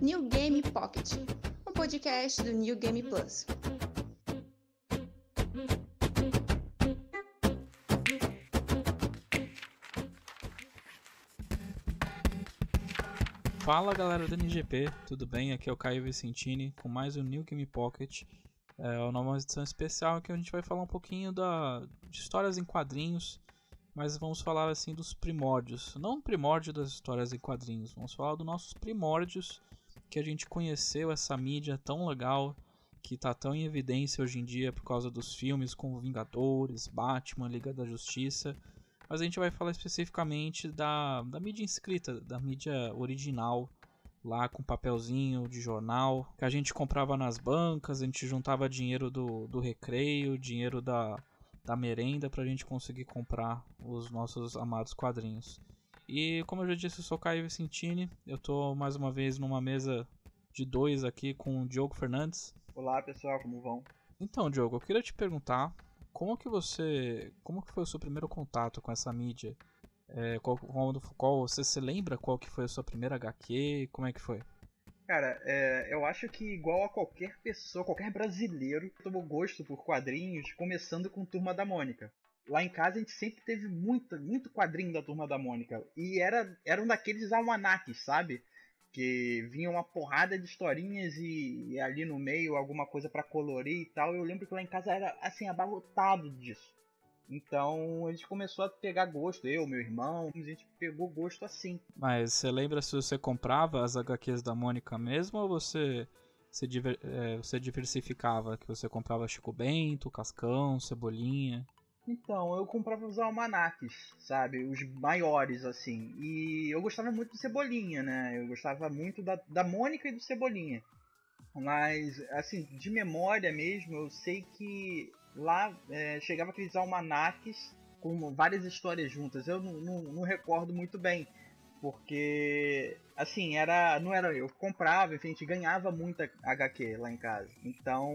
New Game Pocket, um podcast do New Game Plus. Fala galera do NGP, tudo bem? Aqui é o Caio Vicentini com mais um New Game Pocket. É uma edição especial que a gente vai falar um pouquinho da, de histórias em quadrinhos, mas vamos falar assim dos primórdios. Não primórdio das histórias em quadrinhos, vamos falar dos nossos primórdios que a gente conheceu essa mídia tão legal, que está tão em evidência hoje em dia por causa dos filmes como Vingadores, Batman, Liga da Justiça mas a gente vai falar especificamente da, da mídia inscrita, da mídia original, lá com papelzinho de jornal, que a gente comprava nas bancas, a gente juntava dinheiro do, do recreio, dinheiro da, da merenda para a gente conseguir comprar os nossos amados quadrinhos. E como eu já disse, eu sou Caio Vicentini, eu estou mais uma vez numa mesa de dois aqui com o Diogo Fernandes. Olá pessoal, como vão? Então, Diogo, eu queria te perguntar como que você. Como que foi o seu primeiro contato com essa mídia? É, qual, qual, qual, você se lembra qual que foi a sua primeira HQ? Como é que foi? Cara, é, eu acho que igual a qualquer pessoa, qualquer brasileiro, tomou gosto por quadrinhos, começando com Turma da Mônica. Lá em casa a gente sempre teve muito, muito quadrinho da Turma da Mônica. E era, era um daqueles almanaques, sabe? que vinha uma porrada de historinhas e, e ali no meio alguma coisa para colorir e tal. Eu lembro que lá em casa era assim abarrotado disso. Então a gente começou a pegar gosto, eu, meu irmão, a gente pegou gosto assim. Mas você lembra se você comprava as HQs da Mônica mesmo ou você se diver, é, você diversificava? Que você comprava Chico Bento, Cascão, Cebolinha? Então, eu comprava os almanaques, sabe? Os maiores, assim. E eu gostava muito do Cebolinha, né? Eu gostava muito da, da Mônica e do Cebolinha. Mas, assim, de memória mesmo, eu sei que lá é, chegava aqueles almanaques com várias histórias juntas. Eu não, não, não recordo muito bem porque assim era não era eu comprava enfim a gente ganhava muita HQ lá em casa. Então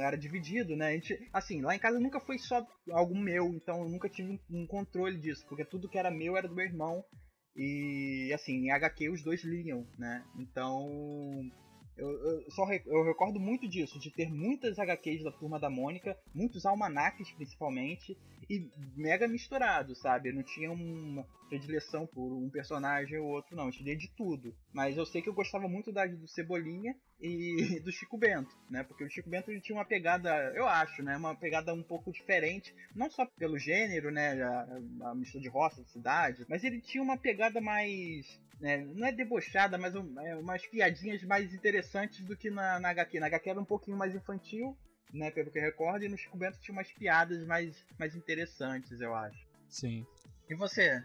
era dividido né? A gente assim lá em casa nunca foi só algo meu então eu nunca tive um controle disso porque tudo que era meu era do meu irmão. E assim em HQ os dois liam né? Então eu, eu, só eu recordo muito disso, de ter muitas HQs da Turma da Mônica, muitos almanaques principalmente, e mega misturado, sabe? Eu não tinha uma predileção por um personagem ou outro, não. Eu tinha de tudo. Mas eu sei que eu gostava muito da do Cebolinha e do Chico Bento, né? Porque o Chico Bento ele tinha uma pegada, eu acho, né? Uma pegada um pouco diferente, não só pelo gênero, né? A, a mistura de roça, de cidade, mas ele tinha uma pegada mais. Né? Não é debochada, mas um, é, umas piadinhas mais interessantes do que na, na HQ. Na HQ era um pouquinho mais infantil, né? Pelo que eu recordo, e no Chico Bento tinha umas piadas mais, mais interessantes, eu acho. Sim. E você?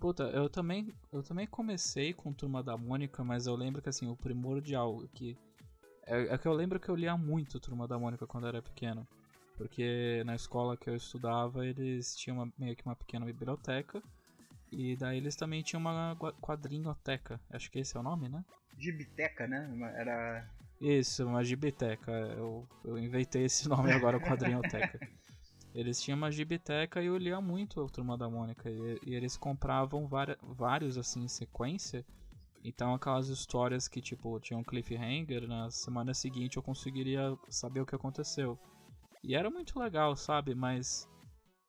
Puta, eu também, eu também comecei com Turma da Mônica, mas eu lembro que assim, o primordial que é, é que eu lembro que eu lia muito Turma da Mônica quando eu era pequeno. Porque na escola que eu estudava, eles tinham uma, meio que uma pequena biblioteca. E daí eles também tinham uma quadrinhoteca. Acho que esse é o nome, né? Gibiteca, né? Era. Isso, uma gibiteca. Eu, eu inventei esse nome agora, quadrinhoteca. Eles tinham uma gibiteca e eu lia muito a Turma da Mônica. E, e eles compravam vários assim em sequência. Então aquelas histórias que tipo tinham um cliffhanger, na semana seguinte eu conseguiria saber o que aconteceu. E era muito legal, sabe? Mas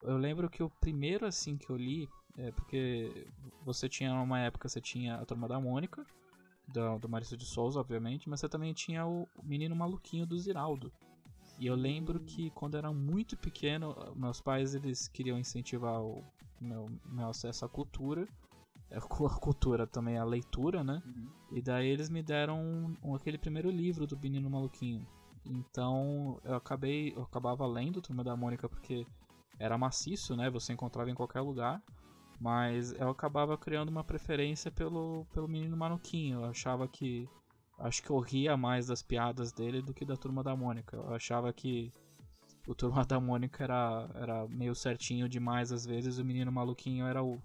eu lembro que o primeiro assim que eu li é porque você tinha uma época você tinha a Turma da Mônica, do, do Maurício de Souza, obviamente, mas você também tinha o Menino Maluquinho do Ziraldo. E eu lembro que quando era muito pequeno, meus pais eles queriam incentivar o meu, meu acesso à cultura, a cultura também, a leitura, né? Uhum. E daí eles me deram um, um, aquele primeiro livro do Menino Maluquinho. Então eu acabei, eu acabava lendo Turma da Mônica porque era maciço, né? Você encontrava em qualquer lugar. Mas eu acabava criando uma preferência pelo, pelo Menino Maluquinho. Eu achava que acho que eu ria mais das piadas dele do que da Turma da Mônica. Eu achava que o Turma da Mônica era, era meio certinho demais às vezes, o menino maluquinho era o,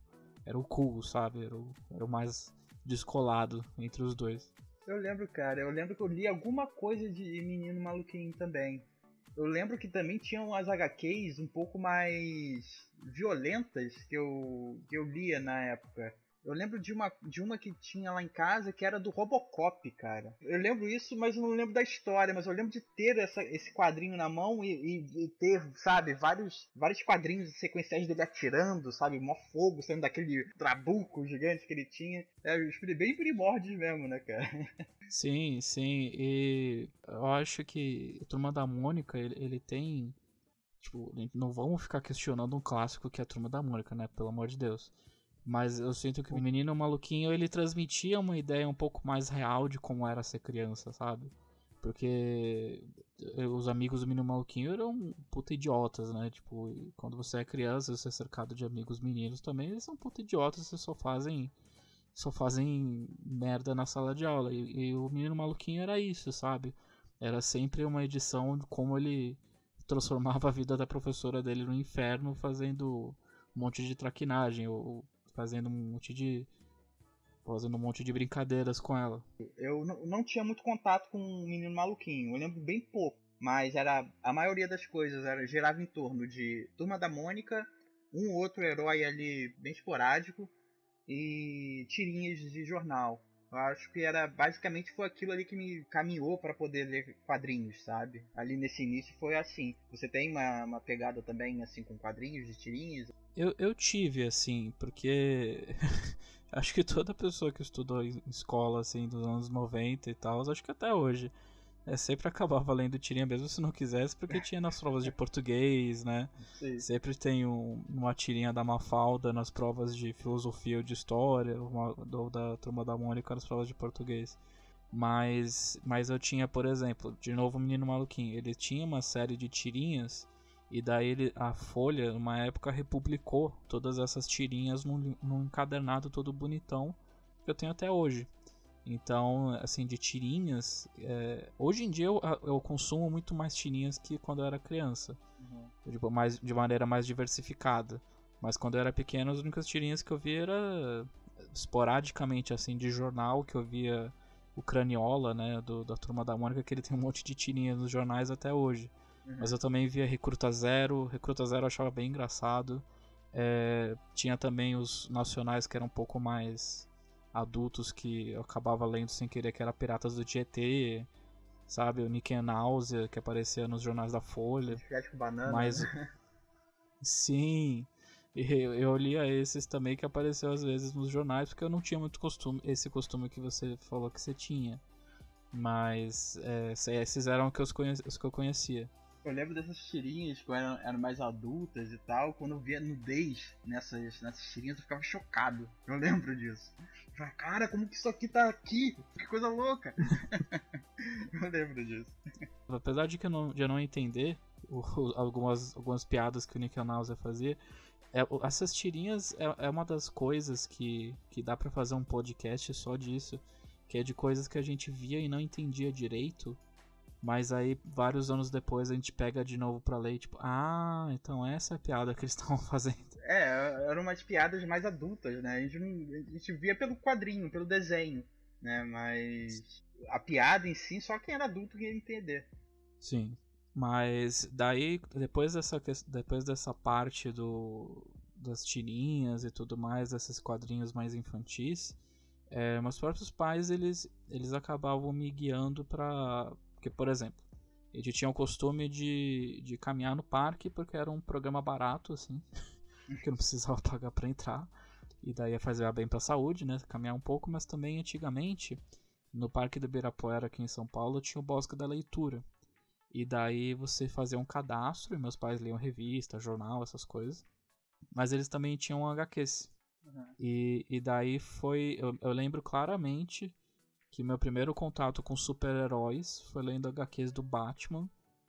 era o cool, sabe? Era o, era o mais descolado entre os dois. Eu lembro, cara, eu lembro que eu li alguma coisa de menino maluquinho também. Eu lembro que também tinham as HQs um pouco mais violentas que eu, que eu lia na época. Eu lembro de uma, de uma que tinha lá em casa que era do Robocop, cara. Eu lembro isso, mas não lembro da história. Mas eu lembro de ter essa, esse quadrinho na mão e, e, e, ter, sabe, vários, vários quadrinhos sequenciais dele atirando, sabe? Mó fogo saindo daquele trabuco gigante que ele tinha. É, bem primórdios mesmo, né, cara? Sim, sim. E eu acho que o Turma da Mônica, ele, ele tem. Tipo, não vamos ficar questionando um clássico que é a Turma da Mônica, né? Pelo amor de Deus. Mas eu sinto que o menino maluquinho ele transmitia uma ideia um pouco mais real de como era ser criança, sabe? Porque os amigos do menino maluquinho eram puta idiotas, né? Tipo, quando você é criança, você é cercado de amigos meninos também, eles são puta idiotas, você só fazem só fazem merda na sala de aula. E, e o menino maluquinho era isso, sabe? Era sempre uma edição de como ele transformava a vida da professora dele no inferno fazendo um monte de traquinagem fazendo um monte de fazendo um monte de brincadeiras com ela. Eu não tinha muito contato com o menino maluquinho, eu lembro bem pouco, mas era a maioria das coisas era girava em torno de Turma da Mônica, um outro herói ali bem esporádico e tirinhas de jornal. Eu acho que era basicamente foi aquilo ali que me caminhou para poder ler quadrinhos, sabe? Ali nesse início foi assim. Você tem uma, uma pegada também assim com quadrinhos de tirinhas? Eu, eu tive, assim, porque acho que toda pessoa que estudou em escola, assim, dos anos 90 e tal, acho que até hoje, é, sempre acabava lendo tirinha, mesmo se não quisesse, porque tinha nas provas de português, né? Sim. Sempre tem um, uma tirinha da Mafalda nas provas de filosofia ou de história, uma, ou da Turma da Mônica nas provas de português. Mas, mas eu tinha, por exemplo, de novo o Menino Maluquinho, ele tinha uma série de tirinhas e daí ele, a Folha, numa época, republicou todas essas tirinhas num, num encadernado todo bonitão que eu tenho até hoje. Então, assim, de tirinhas, é, hoje em dia eu, eu, consumo muito mais tirinhas que quando eu era criança. Uhum. Tipo, mais, de maneira mais diversificada. Mas quando eu era pequeno, as únicas tirinhas que eu via era esporadicamente, assim, de jornal, que eu via o Craniola, né, do, da Turma da Mônica, que ele tem um monte de tirinhas nos jornais até hoje. Uhum. Mas eu também via Recruta Zero. Recruta Zero eu achava bem engraçado. É, tinha também os nacionais que eram um pouco mais adultos que eu acabava lendo sem querer, que era Piratas do Tietê, sabe? O Nick Náusea, que aparecia nos jornais da Folha. Banana. Mas. Né? Sim. Eu, eu lia esses também que apareceu às vezes nos jornais, porque eu não tinha muito costume, esse costume que você falou que você tinha. Mas é, esses eram os que eu conhecia. Eu lembro dessas tirinhas que eram, eram mais adultas e tal. Quando eu via nudez nessas, nessas tirinhas, eu ficava chocado. Eu lembro disso. Eu falei, cara, como que isso aqui tá aqui? Que coisa louca! eu lembro disso. Apesar de que eu não, de eu não entender o, algumas, algumas piadas que o Nick Nauser fazia, é, essas tirinhas é, é, uma das coisas que, que dá para fazer um podcast só disso. Que é de coisas que a gente via e não entendia direito mas aí, vários anos depois, a gente pega de novo pra ler e tipo, ah, então essa é a piada que eles estavam fazendo. É, eram umas piadas mais adultas, né? A gente, não, a gente via pelo quadrinho, pelo desenho, né? Mas a piada em si, só quem era adulto ia entender. Sim. Mas daí, depois dessa, depois dessa parte do, das tirinhas e tudo mais, desses quadrinhos mais infantis, é, meus próprios pais, eles, eles acabavam me guiando para porque, por exemplo, ele tinha o costume de, de caminhar no parque porque era um programa barato, assim, que não precisava pagar para entrar. E daí ia fazer bem para a saúde, né? Caminhar um pouco, mas também antigamente, no Parque do Ibirapuera aqui em São Paulo, tinha o Bosque da Leitura. E daí você fazia um cadastro, e meus pais liam revista, jornal, essas coisas. Mas eles também tinham HQs. Uhum. E, e daí foi. Eu, eu lembro claramente que meu primeiro contato com super-heróis foi lendo HQs do Batman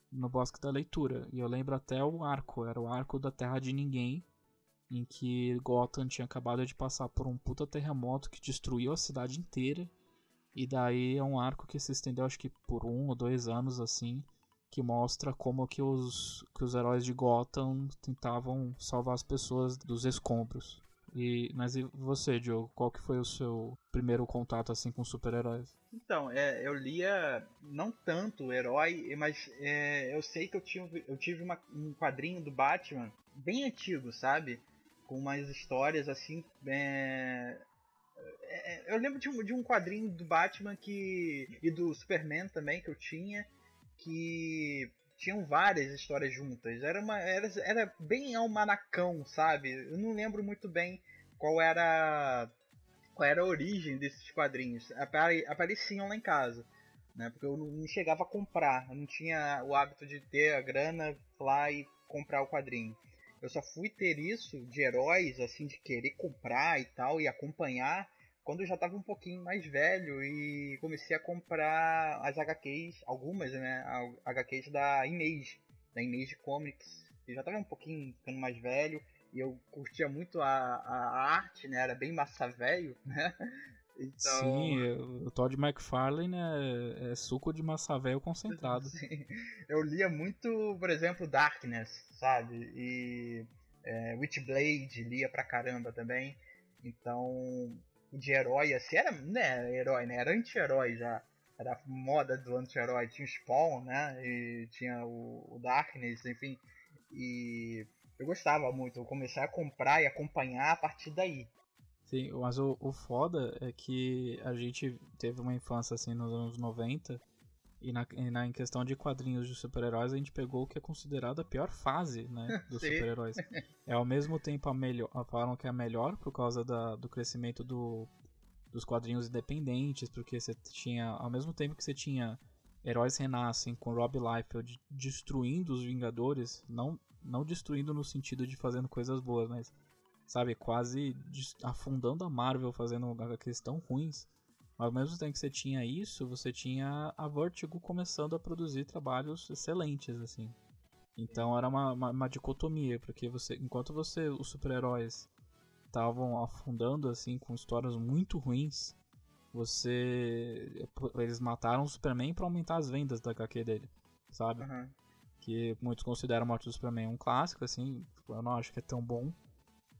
no Bosque da Leitura. E eu lembro até o arco, era o arco da Terra de Ninguém, em que Gotham tinha acabado de passar por um puta terremoto que destruiu a cidade inteira. E daí é um arco que se estendeu acho que por um ou dois anos assim, que mostra como que os, que os heróis de Gotham tentavam salvar as pessoas dos escombros. E, mas e você, Diogo? Qual que foi o seu primeiro contato assim com super-heróis? Então, é, eu lia não tanto herói, mas é, eu sei que eu tive, eu tive uma, um quadrinho do Batman bem antigo, sabe? Com umas histórias assim. É, É, eu lembro de um, de um quadrinho do Batman que. e do Superman também que eu tinha, que tinham várias histórias juntas. Era, uma, era, era bem almanacão, sabe? Eu não lembro muito bem qual era qual era a origem desses quadrinhos. Apare, apareciam lá em casa, né? Porque eu não chegava a comprar, eu não tinha o hábito de ter a grana lá e comprar o quadrinho. Eu só fui ter isso de heróis, assim, de querer comprar e tal, e acompanhar, quando eu já estava um pouquinho mais velho e comecei a comprar as HQs, algumas, né? HQs da Image, da Image Comics. Eu já estava um pouquinho ficando mais velho e eu curtia muito a, a arte, né? Era bem massa velho, né? Então... Sim, o Todd McFarlane é, é suco de massa velho concentrado. Sim. Eu lia muito, por exemplo, Darkness, sabe? E é, Witchblade lia pra caramba também. Então, de herói, assim, era, né, herói, né? Era anti-herói já. Era a moda do anti-herói. Tinha o Spawn, né? E tinha o, o Darkness, enfim. E eu gostava muito. Eu comecei a comprar e acompanhar a partir daí. Sim, mas o, o foda é que a gente teve uma infância assim nos anos 90 e na, e na em questão de quadrinhos de super-heróis a gente pegou o que é considerado a pior fase né, dos super-heróis. É ao mesmo tempo a melhor, falam que é a melhor por causa da, do crescimento do, dos quadrinhos independentes, porque você tinha, ao mesmo tempo que você tinha heróis renascem com Rob Liefeld destruindo os Vingadores, não não destruindo no sentido de fazendo coisas boas, mas sabe, quase afundando a Marvel fazendo HQs tão ruins. Mas ao mesmo tempo que você tinha isso, você tinha a Vertigo começando a produzir trabalhos excelentes, assim. Então era uma, uma, uma dicotomia, porque você, enquanto você, os super-heróis, estavam afundando assim com histórias muito ruins, você eles mataram o Superman para aumentar as vendas da HQ dele, sabe? Uhum. Que muitos consideram a morte do Superman um clássico, assim, eu não acho que é tão bom,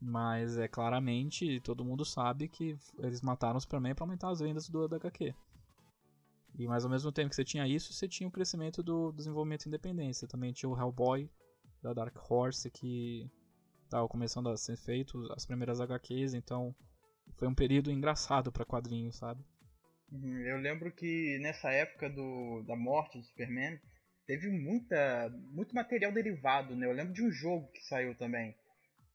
mas é claramente, todo mundo sabe que eles mataram o Superman para aumentar as vendas do, da HQ. E mas ao mesmo tempo que você tinha isso, você tinha o crescimento do desenvolvimento independente. Você também tinha o Hellboy da Dark Horse que estava começando a ser feito as primeiras HQs, então foi um período engraçado para quadrinhos, sabe? Uhum, eu lembro que nessa época do, da morte do Superman teve muita muito material derivado, né? Eu lembro de um jogo que saiu também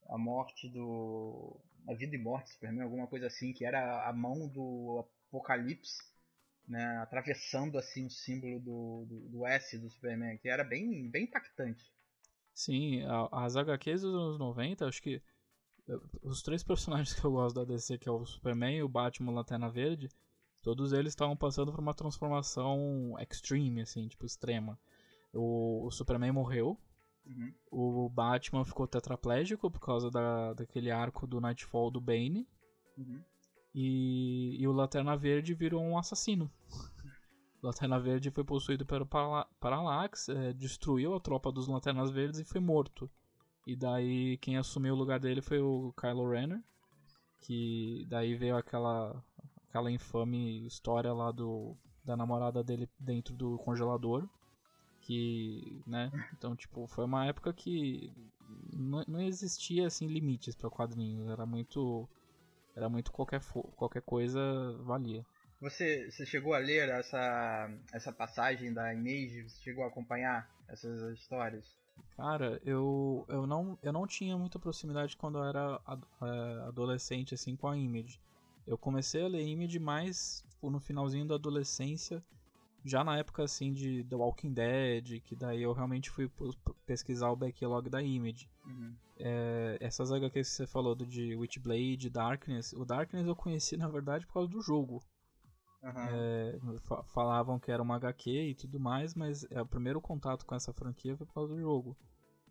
a morte do. A vida e morte do Superman, alguma coisa assim, que era a mão do Apocalipse, né, atravessando assim o símbolo do, do, do, S do Superman, que era bem, bem impactante. Sim, as HQs dos anos 90, acho que os três personagens que eu gosto da DC, que é o Superman, o Batman e o Lanterna Verde, todos eles estavam passando por uma transformação extreme, assim, tipo, extrema. O, o Superman morreu, Uhum. O Batman ficou tetraplégico por causa da, daquele arco do Nightfall do Bane. Uhum. E, e o Lanterna Verde virou um assassino. O Lanterna Verde foi possuído pelo Parallax, é, destruiu a tropa dos Lanternas Verdes e foi morto. E daí quem assumiu o lugar dele foi o Kylo Renner. Que daí veio aquela, aquela infame história lá do, da namorada dele dentro do congelador que, né? Então, tipo, foi uma época que não, não existia assim limites para quadrinhos, era muito era muito qualquer qualquer coisa valia. Você, você chegou a ler essa essa passagem da Image? Você chegou a acompanhar essas histórias? Cara, eu, eu, não, eu não tinha muita proximidade quando eu era é, adolescente assim com a Image. Eu comecei a ler Image mais tipo, no finalzinho da adolescência já na época assim de The Walking Dead, que daí eu realmente fui pesquisar o backlog da Image. Uhum. É, essas HQs que você falou do de Witchblade, Darkness, o Darkness eu conheci na verdade por causa do jogo. Uhum. É, falavam que era uma HQ e tudo mais, mas é, o primeiro contato com essa franquia foi por causa do jogo.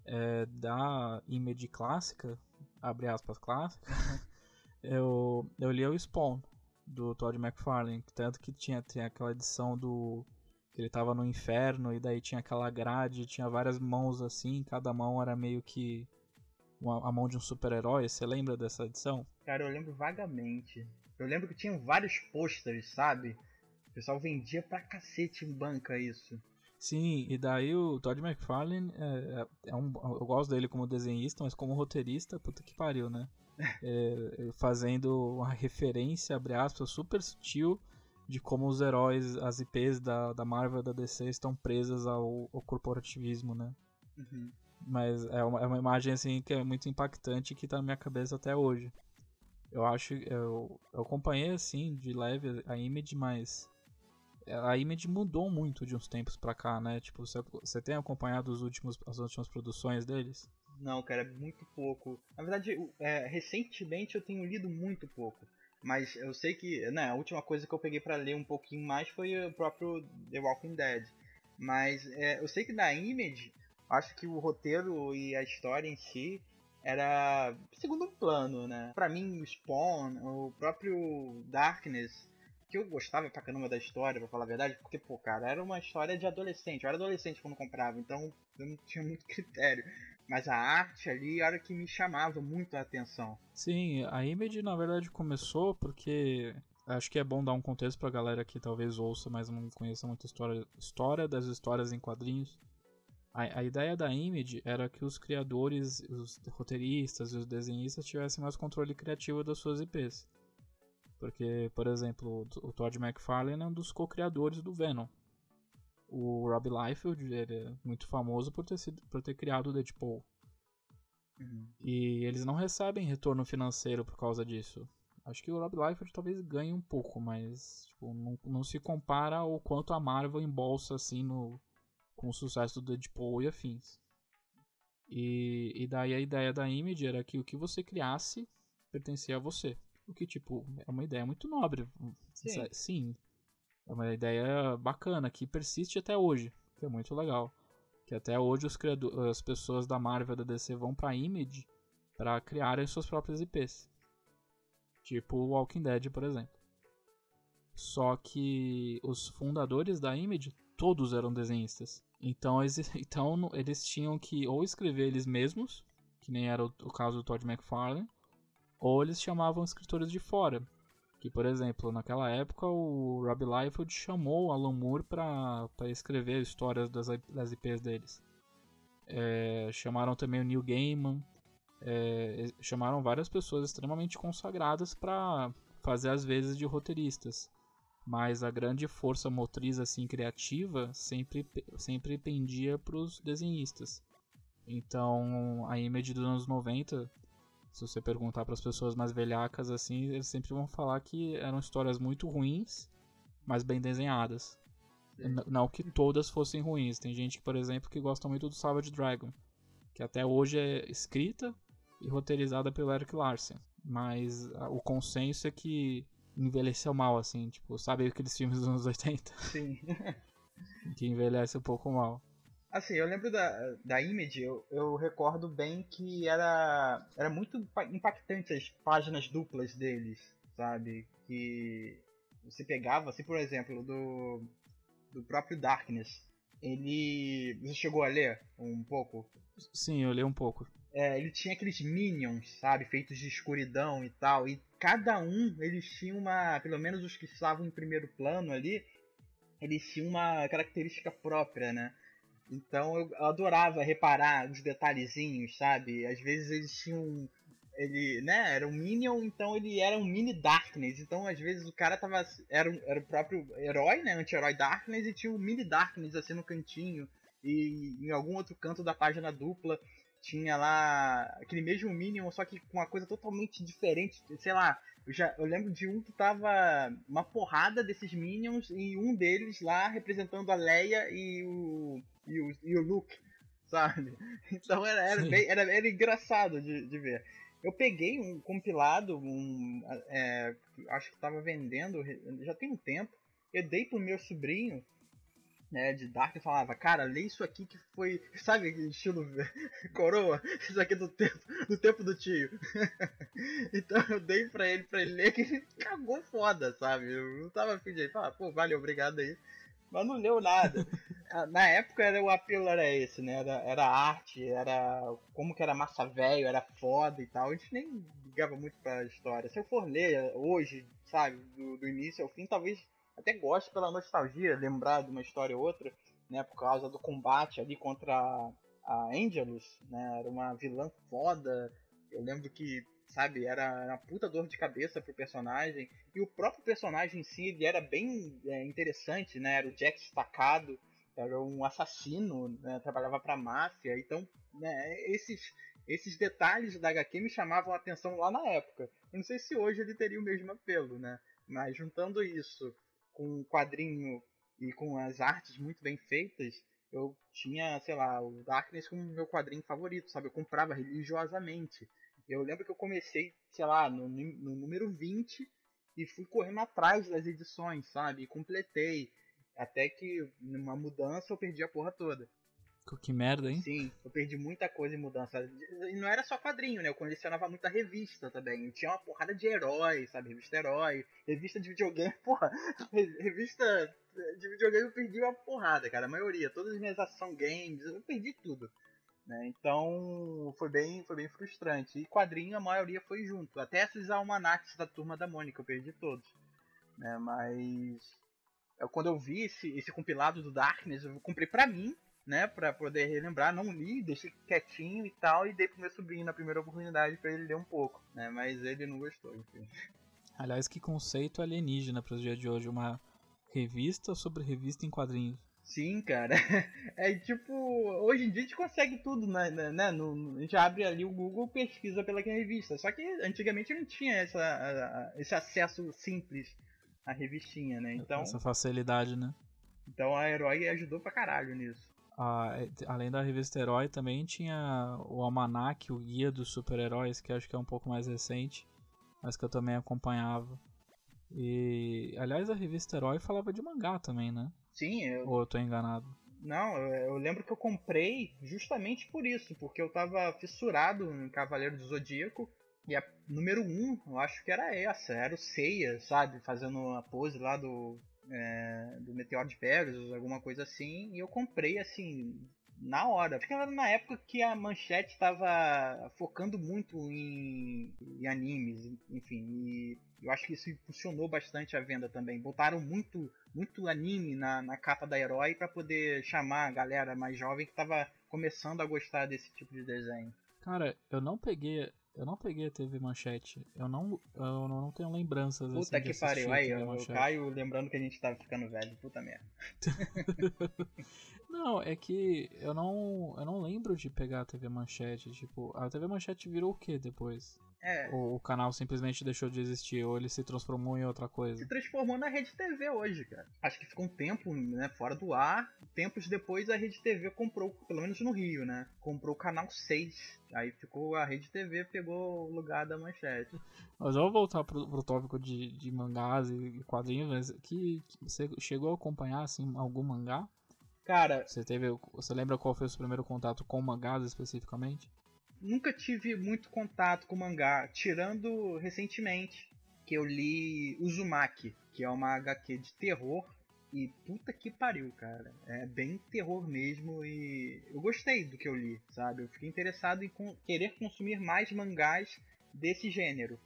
É, da Image clássica, abre aspas clássica, eu, eu li o Spawn do Todd McFarlane, tanto que tinha, tinha aquela edição do que ele tava no inferno e daí tinha aquela grade, tinha várias mãos assim, cada mão era meio que uma, a mão de um super-herói. Você lembra dessa edição? Cara, eu lembro vagamente. Eu lembro que tinham vários pôsteres, sabe? O pessoal vendia pra cacete em banca isso. Sim, e daí o Todd McFarlane, é, é, é um, eu gosto dele como desenhista, mas como roteirista, puta que pariu, né? É, fazendo uma referência, abre aspas, super sutil de como os heróis, as IPs da, da Marvel e da DC estão presas ao, ao corporativismo, né? Uhum. Mas é uma, é uma imagem assim que é muito impactante que tá na minha cabeça até hoje. Eu acho. Eu, eu acompanhei assim, de leve, a Image, mas. A Image mudou muito de uns tempos pra cá, né? Tipo, você, você tem acompanhado os últimos, as últimas produções deles? Não, cara, muito pouco. Na verdade, é, recentemente eu tenho lido muito pouco. Mas eu sei que, né, a última coisa que eu peguei para ler um pouquinho mais foi o próprio The Walking Dead. Mas é, eu sei que da Image, acho que o roteiro e a história em si era segundo plano, né? Pra mim, o Spawn, o próprio Darkness, que eu gostava pra caramba da história, pra falar a verdade, porque, pô, cara, era uma história de adolescente. Eu era adolescente quando comprava, então eu não tinha muito critério. Mas a arte ali era que me chamava muito a atenção. Sim, a Image na verdade começou porque acho que é bom dar um contexto pra galera que talvez ouça, mas não conheça muito a história, história das histórias em quadrinhos. A, a ideia da Image era que os criadores, os roteiristas e os desenhistas tivessem mais controle criativo das suas IPs. Porque, por exemplo, o Todd McFarlane é um dos co-criadores do Venom. O Rob Liefeld ele é muito famoso por ter, sido, por ter criado o Deadpool. Uhum. E eles não recebem retorno financeiro por causa disso. Acho que o Rob Liefeld talvez ganhe um pouco, mas tipo, não, não se compara ao quanto a Marvel embolsa assim no, com o sucesso do Deadpool e afins. E, e daí a ideia da Image era que o que você criasse pertencia a você. O que, tipo, é uma ideia muito nobre. Sim. Sim. É uma ideia bacana, que persiste até hoje, que é muito legal. Que até hoje os as pessoas da Marvel e da DC vão pra Image para criarem suas próprias IPs. Tipo Walking Dead, por exemplo. Só que os fundadores da Image todos eram desenhistas. Então, então eles tinham que ou escrever eles mesmos, que nem era o, o caso do Todd McFarlane, ou eles chamavam escritores de fora. Que, por exemplo, naquela época o Rob Liefeld chamou o Alan Moore para escrever histórias das, das IPs deles. É, chamaram também o Neil Gaiman, é, chamaram várias pessoas extremamente consagradas para fazer as vezes de roteiristas mas a grande força motriz assim criativa sempre sempre pendia para os desenhistas. Então, a Image dos anos 90, se você perguntar para as pessoas mais velhacas assim, eles sempre vão falar que eram histórias muito ruins, mas bem desenhadas. Não que todas fossem ruins. Tem gente, por exemplo, que gosta muito do Savage Dragon, que até hoje é escrita e roteirizada pelo Eric Larsen. Mas o consenso é que envelheceu mal, assim, tipo, sabe aqueles filmes dos anos 80? Sim. que envelhece um pouco mal. Assim, eu lembro da, da Image, eu, eu recordo bem que era, era muito impactante as páginas duplas deles, sabe? Que você pegava, assim, por exemplo, do, do próprio Darkness. Ele. Você chegou a ler um pouco? Sim, eu li um pouco. É, ele tinha aqueles minions, sabe, feitos de escuridão e tal, e cada um eles tinham uma, pelo menos os que estavam em primeiro plano ali, eles tinham uma característica própria, né? Então eu adorava reparar os detalhezinhos, sabe? Às vezes eles tinham ele, né, era um Minion, então ele era um mini Darkness. Então, às vezes, o cara tava. Era, era o próprio herói, né? Anti-herói Darkness, e tinha um mini Darkness assim no cantinho. E em algum outro canto da página dupla tinha lá aquele mesmo Minion, só que com uma coisa totalmente diferente. Sei lá, eu, já, eu lembro de um que tava uma porrada desses Minions e um deles lá representando a Leia e o, e o, e o Luke, sabe? Então era, era, bem, era, era engraçado de, de ver. Eu peguei um compilado, um, é, acho que estava vendendo já tem um tempo. Eu dei pro meu sobrinho né, de Dark e falava, cara, lê isso aqui que foi, sabe, estilo coroa, isso aqui é do tempo do, tempo do tio. então eu dei pra ele, pra ele ler, que ele cagou foda, sabe? Eu não tava afim de falar, pô, valeu, obrigado aí. Mas não leu nada. Na época era, o apelo era esse, né? Era, era arte, era como que era massa velho, era foda e tal. A gente nem ligava muito pra história. Se eu for ler hoje, sabe, do, do início ao fim, talvez até gosto pela nostalgia, lembrar de uma história ou outra, né, por causa do combate ali contra a Angelus, né, era uma vilã foda. Eu lembro que, sabe, era, uma puta dor de cabeça pro personagem. E o próprio personagem em si, ele era bem é, interessante, né, era o Jack destacado, era um assassino, né, trabalhava pra máfia. Então, né, esses, esses detalhes da HQ me chamavam a atenção lá na época. Eu não sei se hoje ele teria o mesmo apelo, né, mas juntando isso com o quadrinho e com as artes muito bem feitas, eu tinha, sei lá, o Darkness como meu quadrinho favorito, sabe? Eu comprava religiosamente. Eu lembro que eu comecei, sei lá, no, no número 20 e fui correndo atrás das edições, sabe? E completei. Até que numa mudança eu perdi a porra toda. Que merda, hein? Sim, eu perdi muita coisa em mudança. E não era só quadrinho, né? Eu colecionava muita revista também. tinha uma porrada de heróis, sabe? Revista herói, revista de videogame, porra. Revista de videogame eu perdi uma porrada, cara. A maioria, todas as minhas ação games, eu perdi tudo. Né? Então foi bem, foi bem frustrante. E quadrinho a maioria foi junto. Até esses almanacs da turma da Mônica eu perdi todos. Né? Mas quando eu vi esse, esse compilado do Darkness, eu comprei pra mim né, para poder relembrar, não li, deixei quietinho e tal, e dei pro meu sobrinho na primeira oportunidade para ele ler um pouco, né, mas ele não gostou, enfim. Aliás, que conceito alienígena para os dias de hoje, uma revista sobre revista em quadrinhos. Sim, cara. É tipo, hoje em dia a gente consegue tudo, né? né no, a gente abre ali o Google pesquisa pela revista. Só que antigamente não tinha essa, esse acesso simples à revistinha, né? Então, essa facilidade, né? Então a Herói ajudou pra caralho nisso. Ah, além da revista Herói, também tinha o Almanac, o Guia dos Super-Heróis, que acho que é um pouco mais recente, mas que eu também acompanhava. E, aliás, a revista Herói falava de mangá também, né? Sim, eu... Ou eu tô enganado? Não, eu, lembro que eu comprei justamente por isso, porque eu tava fissurado em Cavaleiro do Zodíaco, e a número 1, um, eu acho que era essa, era o Seiya, sabe? Fazendo a pose lá do é, do Meteoro de Pegasus, alguma coisa assim, e eu comprei assim na hora. Porque era na época que a Manchete estava focando muito em, em, animes, enfim, e eu acho que isso impulsionou bastante a venda também. Botaram muito muito anime na, na capa da Herói para poder chamar a galera mais jovem que estava começando a gostar desse tipo de desenho. Cara, eu não peguei eu não peguei a TV Manchete. Eu não, eu não tenho lembranças Puta assim, que pariu. Aí, o Caio lembrando que a gente tava ficando velho. Puta merda. não, é que eu não, eu não lembro de pegar a TV Manchete. Tipo, a TV Manchete virou o que depois? É. Ou o canal simplesmente deixou de existir, ou ele se transformou em outra coisa. Se transformou na Rede TV hoje, cara. Acho que ficou um tempo, né, fora do ar. Tempos depois a Rede TV comprou, pelo menos no Rio, né? Comprou o canal 6. Aí ficou a Rede TV pegou o lugar da manchete. Mas vamos voltar pro, pro tópico de, de mangás e quadrinhos, mas que, que você chegou a acompanhar assim algum mangá? Cara, você teve, você lembra qual foi o seu primeiro contato com mangás especificamente? Nunca tive muito contato com mangá, tirando recentemente que eu li Uzumaki, que é uma HQ de terror e puta que pariu, cara. É bem terror mesmo e eu gostei do que eu li, sabe? Eu fiquei interessado em querer consumir mais mangás desse gênero.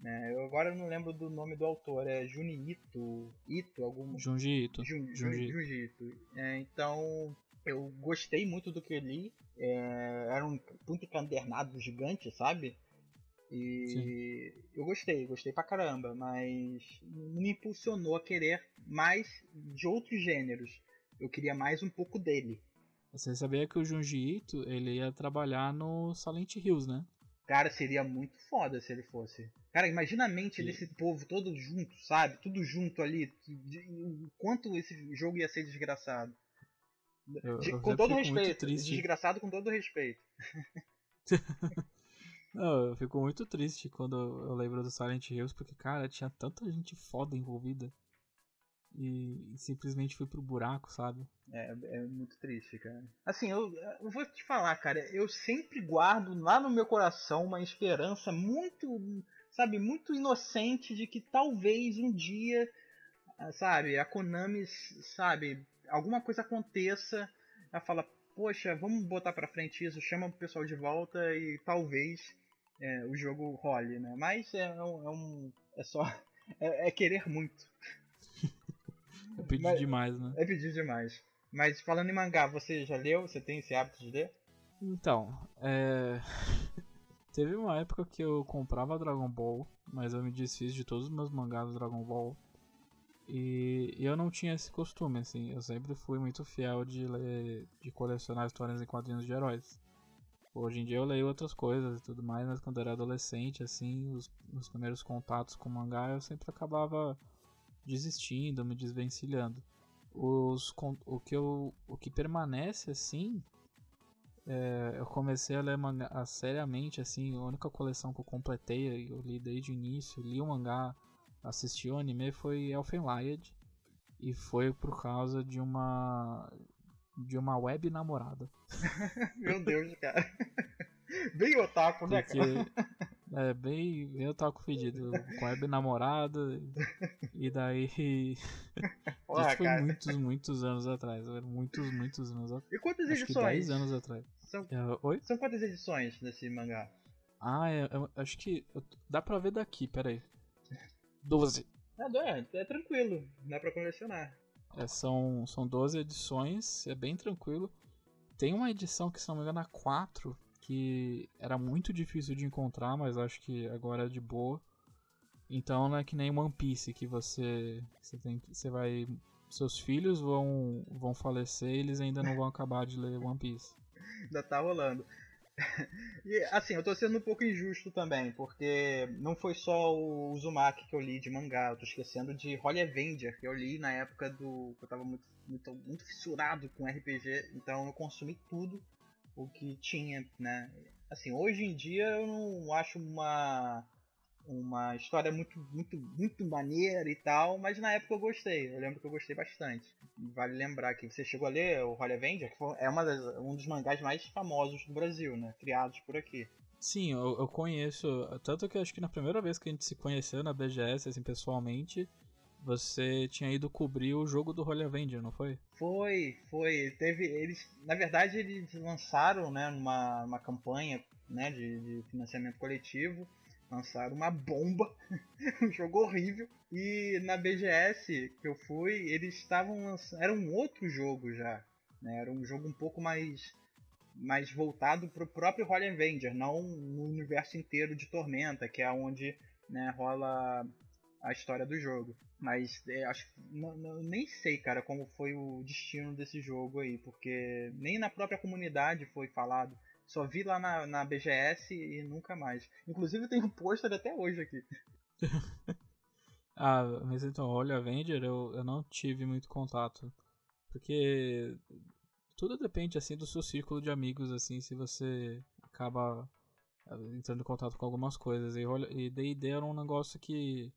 Né? Eu agora não lembro do nome do autor, é Juni Ito, Ito algum... Junji Ito. Jun, Junji. Junji Ito. É, então eu gostei muito do que eu li. É, era um puto encadernado gigante, sabe? E Sim. eu gostei, gostei pra caramba, mas me impulsionou a querer mais de outros gêneros. Eu queria mais um pouco dele. Você sabia que o Junji Ito, ele ia trabalhar no Silent Hills, né? Cara, seria muito foda se ele fosse. Cara, imagina a mente desse povo todo junto, sabe? Tudo junto ali. O quanto esse jogo ia ser desgraçado. Eu, eu com todo respeito. Desgraçado com todo respeito. Não, eu fico muito triste quando eu lembro do Silent Hills, porque, cara, tinha tanta gente foda envolvida. E, e simplesmente fui pro buraco, sabe? É, é muito triste, cara. Assim, eu, eu vou te falar, cara, eu sempre guardo lá no meu coração uma esperança muito, sabe, muito inocente de que talvez um dia, sabe, a Konami, sabe, alguma coisa aconteça, ela fala, poxa, vamos botar pra frente isso, chama o pessoal de volta e talvez é, o jogo role, né? Mas é, é um. É, é só. É, é, querer muito. É pedir Mas, demais, né? É pedir demais. Mas falando em mangá, você já leu? Você tem esse hábito de ler? Então, é. Teve uma época que eu comprava Dragon Ball, mas eu me desfiz de todos os meus mangás do Dragon Ball. E eu não tinha esse costume, assim. Eu sempre fui muito fiel de ler, de colecionar histórias em quadrinhos de heróis. Hoje em dia eu leio outras coisas e tudo mais, mas quando eu era adolescente, assim, os, os primeiros contatos com mangá, eu sempre acabava desistindo, me desvencilhando. Os, o, que eu, o que permanece, assim, é, eu comecei a ler mangá seriamente, assim, a única coleção que eu completei, eu li desde o início, li o mangá, assisti o anime, foi Elfenlied. E foi por causa de uma de uma web namorada. Meu Deus, cara. Bem otaku, né, Porque, É, bem, bem otaku fedido. Com web namorada. E daí. Porra, Isso foi cara. muitos, muitos anos atrás. Muitos, muitos anos atrás. E quantas Acho que edições? 10 anos atrás. São, É, oi? são quantas edições desse mangá? Ah, é, eu acho que. eu- Dá pra ver daqui, peraí. 12. Ah, é tranquilo, dá pra colecionar. É, são, são 12 edições, é bem tranquilo. Tem uma edição que, se não me engano, a 4, que era muito difícil de encontrar, mas acho que agora é de boa. Então não é que nem One Piece, que você, você tem. Você vai. Seus filhos vão, vão falecer e eles ainda não vão acabar de ler One Piece. Ainda tá rolando. E assim, eu tô sendo um pouco injusto também, porque não foi só o Uzumaki que eu li de mangá, eu tô esquecendo de Holy Avenger, que eu li na época do. que eu tava muito, muito, muito fissurado com RPG, então eu consumi tudo o que tinha, né? Assim, hoje em dia eu não acho uma uma história muito muito muito maneira e tal, mas na época eu gostei. Eu lembro que eu gostei bastante. Vale lembrar que você chegou a ler o Holy Avenger, que é uma das- um dos mangás mais famosos do Brasil, né? Criados por aqui. Sim, eu, eu conheço. Tanto que acho que na primeira vez que a gente se conheceu na BGS, assim, pessoalmente, você tinha ido cobrir o jogo do Holy Avenger, não foi? Foi, foi. Teve. Eles. Na verdade eles lançaram, né, numa uma campanha né, de, de financiamento coletivo. Lançaram uma bomba, um jogo horrível. E na BGS que eu fui, eles estavam lançando. Era um outro jogo já. Né? Era um jogo um pouco mais. mais voltado pro próprio Holy Avenger, não no universo inteiro de Tormenta, que é onde né, rola a história do jogo. Mas é, acho nem sei, cara, como foi o destino desse jogo aí, porque nem na própria comunidade foi falado. Só vi lá na, na BGS e nunca mais. Inclusive tem um pôster até hoje aqui. Ah, mas então, Holy Avenger eu, eu não tive muito contato. Porque tudo depende, assim, do seu círculo de amigos, assim, se você acaba ah, entrando em contato com algumas coisas. E Holy- E D&D era um negócio que,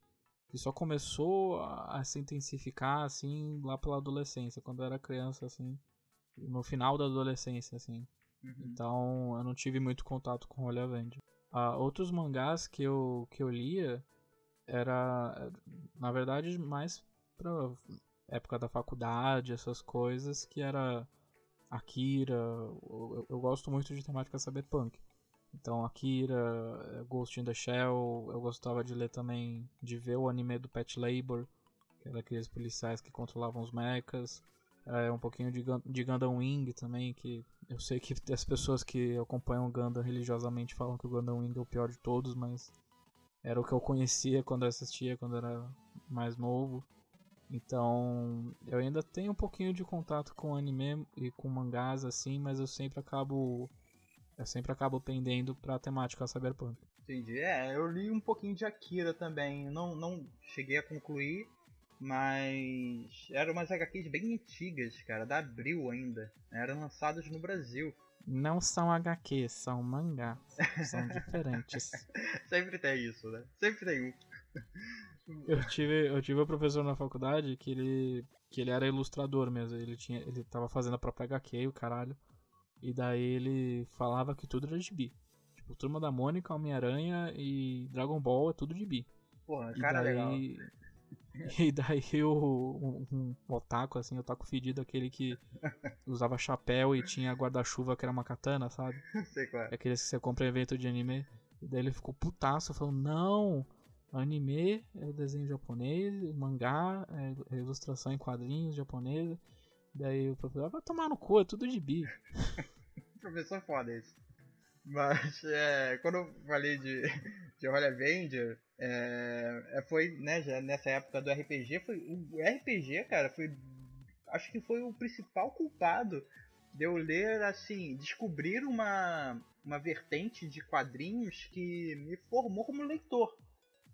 que só começou a, a se intensificar, assim, lá pela adolescência, quando eu era criança, assim, no final da adolescência, assim. Então eu não tive muito contato com Holy Avenger. Ah, outros mangás que eu, que eu lia era, na verdade, mais pra época da faculdade, essas coisas, que era Akira. Eu, eu- eu gosto muito de temática cyberpunk. Então, Akira, eh, Ghost in the Shell, eu gostava de ler também, de ver o anime do Pet Labor, que era aqueles policiais que controlavam os mechas. É, um pouquinho de, de Gundam Wing também, que eu sei que as pessoas que acompanham o Gundam religiosamente falam que o Gundam Wing é o pior de todos, mas era o que eu conhecia quando eu assistia, quando era mais novo. Então, eu ainda tenho um pouquinho de contato com anime e com mangás assim, mas eu sempre acabo eu sempre acabo pendendo pra temática cyberpunk. Entendi. É, eu li um pouquinho de Akira também. Não, não cheguei a concluir, mas eram umas HQs bem antigas, cara, da Abril ainda. Eram lançadas no Brasil. Não são HQ, são mangás. São diferentes. Sempre tem isso, né? Sempre tem um. Eu tive, eu tive um professor na faculdade que ele, que ele era ilustrador mesmo. Ele, tinha, ele tava fazendo a própria HQ e o caralho. E daí ele falava que tudo era gibi. Tipo, Turma da Mônica, Homem-Aranha e Dragon Ball é tudo gibi. Porra, E cara legal. e daí o, um, um otaku, assim, otaku fedido, aquele que usava chapéu e tinha guarda-chuva que era uma katana, sabe? Sei qual é. Aqueles que você compra em evento de anime. E daí ele ficou putaço, falando, não, anime é desenho japonês, mangá é é ilustração em quadrinhos japonesa. Daí o professor vai tomar no cu, é tudo de bi. professor foda esse. Mas é, quando eu falei de, de Holy Avenger, é, é, foi né, já nessa época do RPG, foi, o RPG, cara, foi. Acho que foi o principal culpado de eu ler assim, descobrir uma, uma vertente de quadrinhos que me formou como leitor.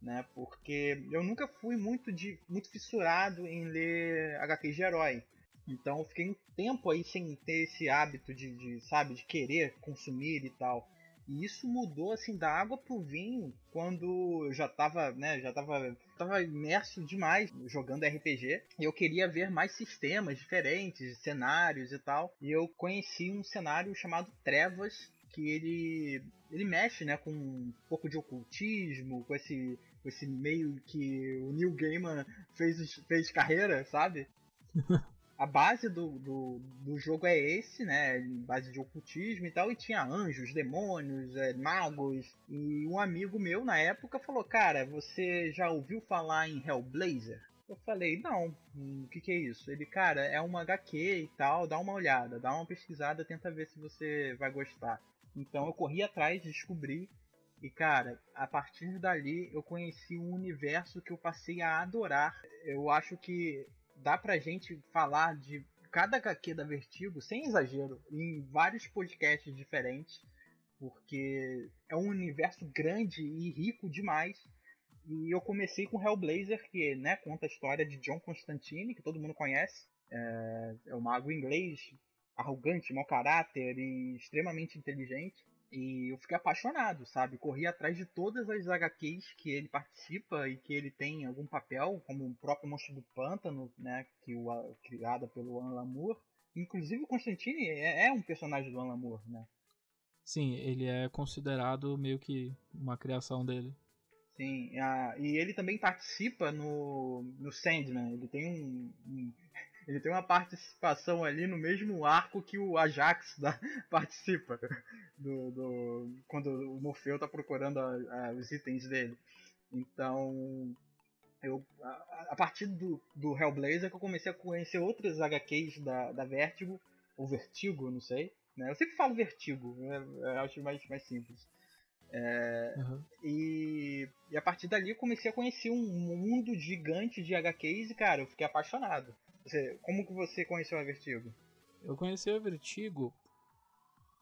Né, porque eu nunca fui muito, de, muito fissurado em ler HQ de herói. Então eu fiquei um tempo aí sem ter esse hábito de, de, sabe, de querer consumir e tal. E isso mudou assim da água pro vinho quando eu já tava, né, já tava, tava imerso demais jogando RPG. E eu queria ver mais sistemas diferentes, cenários e tal. E eu conheci um cenário chamado Trevas, que ele ele mexe, né, com um pouco de ocultismo, com esse esse meio que o Neil Gaiman fez fez carreira, sabe? a base do, do, do, jogo é esse, né? Base de ocultismo e tal. E tinha anjos, demônios, é, magos. E um amigo meu na época falou: Cara, você já ouviu falar em Hellblazer? Eu falei: Não, o que, que é isso? Ele, cara, é uma HQ e tal. Dá uma olhada, dá uma pesquisada, tenta ver se você vai gostar. Então eu corri atrás, descobri. E cara, a partir dali eu conheci um universo que eu passei a adorar. Eu acho que dá pra gente falar de cada HQ da Vertigo, sem exagero, em vários podcasts diferentes, porque é um universo grande e rico demais. E eu comecei com Hellblazer, que né, conta a história de John Constantine, que todo mundo conhece. É, é um mago inglês, arrogante, mau caráter e extremamente inteligente. E eu fiquei apaixonado, sabe? Corri atrás de todas as HQs que ele participa e que ele tem algum papel, como o próprio Monstro do Pântano, né? Que o, criada pelo Alan Lamour. Inclusive o Constantine é, é um personagem do Alan Lamour, né? Sim, ele é considerado meio que uma criação dele. Sim, a, e ele também participa no, no Sandman. Ele tem um, um ele tem uma participação ali no mesmo arco que o Ajax da, participa. Do, do, quando o Morfeu tá procurando a, a, os itens dele. Então, eu, a, a, partir do, do Hellblazer que eu comecei a conhecer outras HQs da, da Vertigo, ou Vertigo, não sei. Né? Eu sempre falo Vertigo, né? eu acho mais, mais simples. É, uhum. e, e, a partir dali eu comecei a conhecer um mundo gigante de HQs e, cara, eu fiquei apaixonado. Você, como que você conheceu a Vertigo? Eu conheci a Vertigo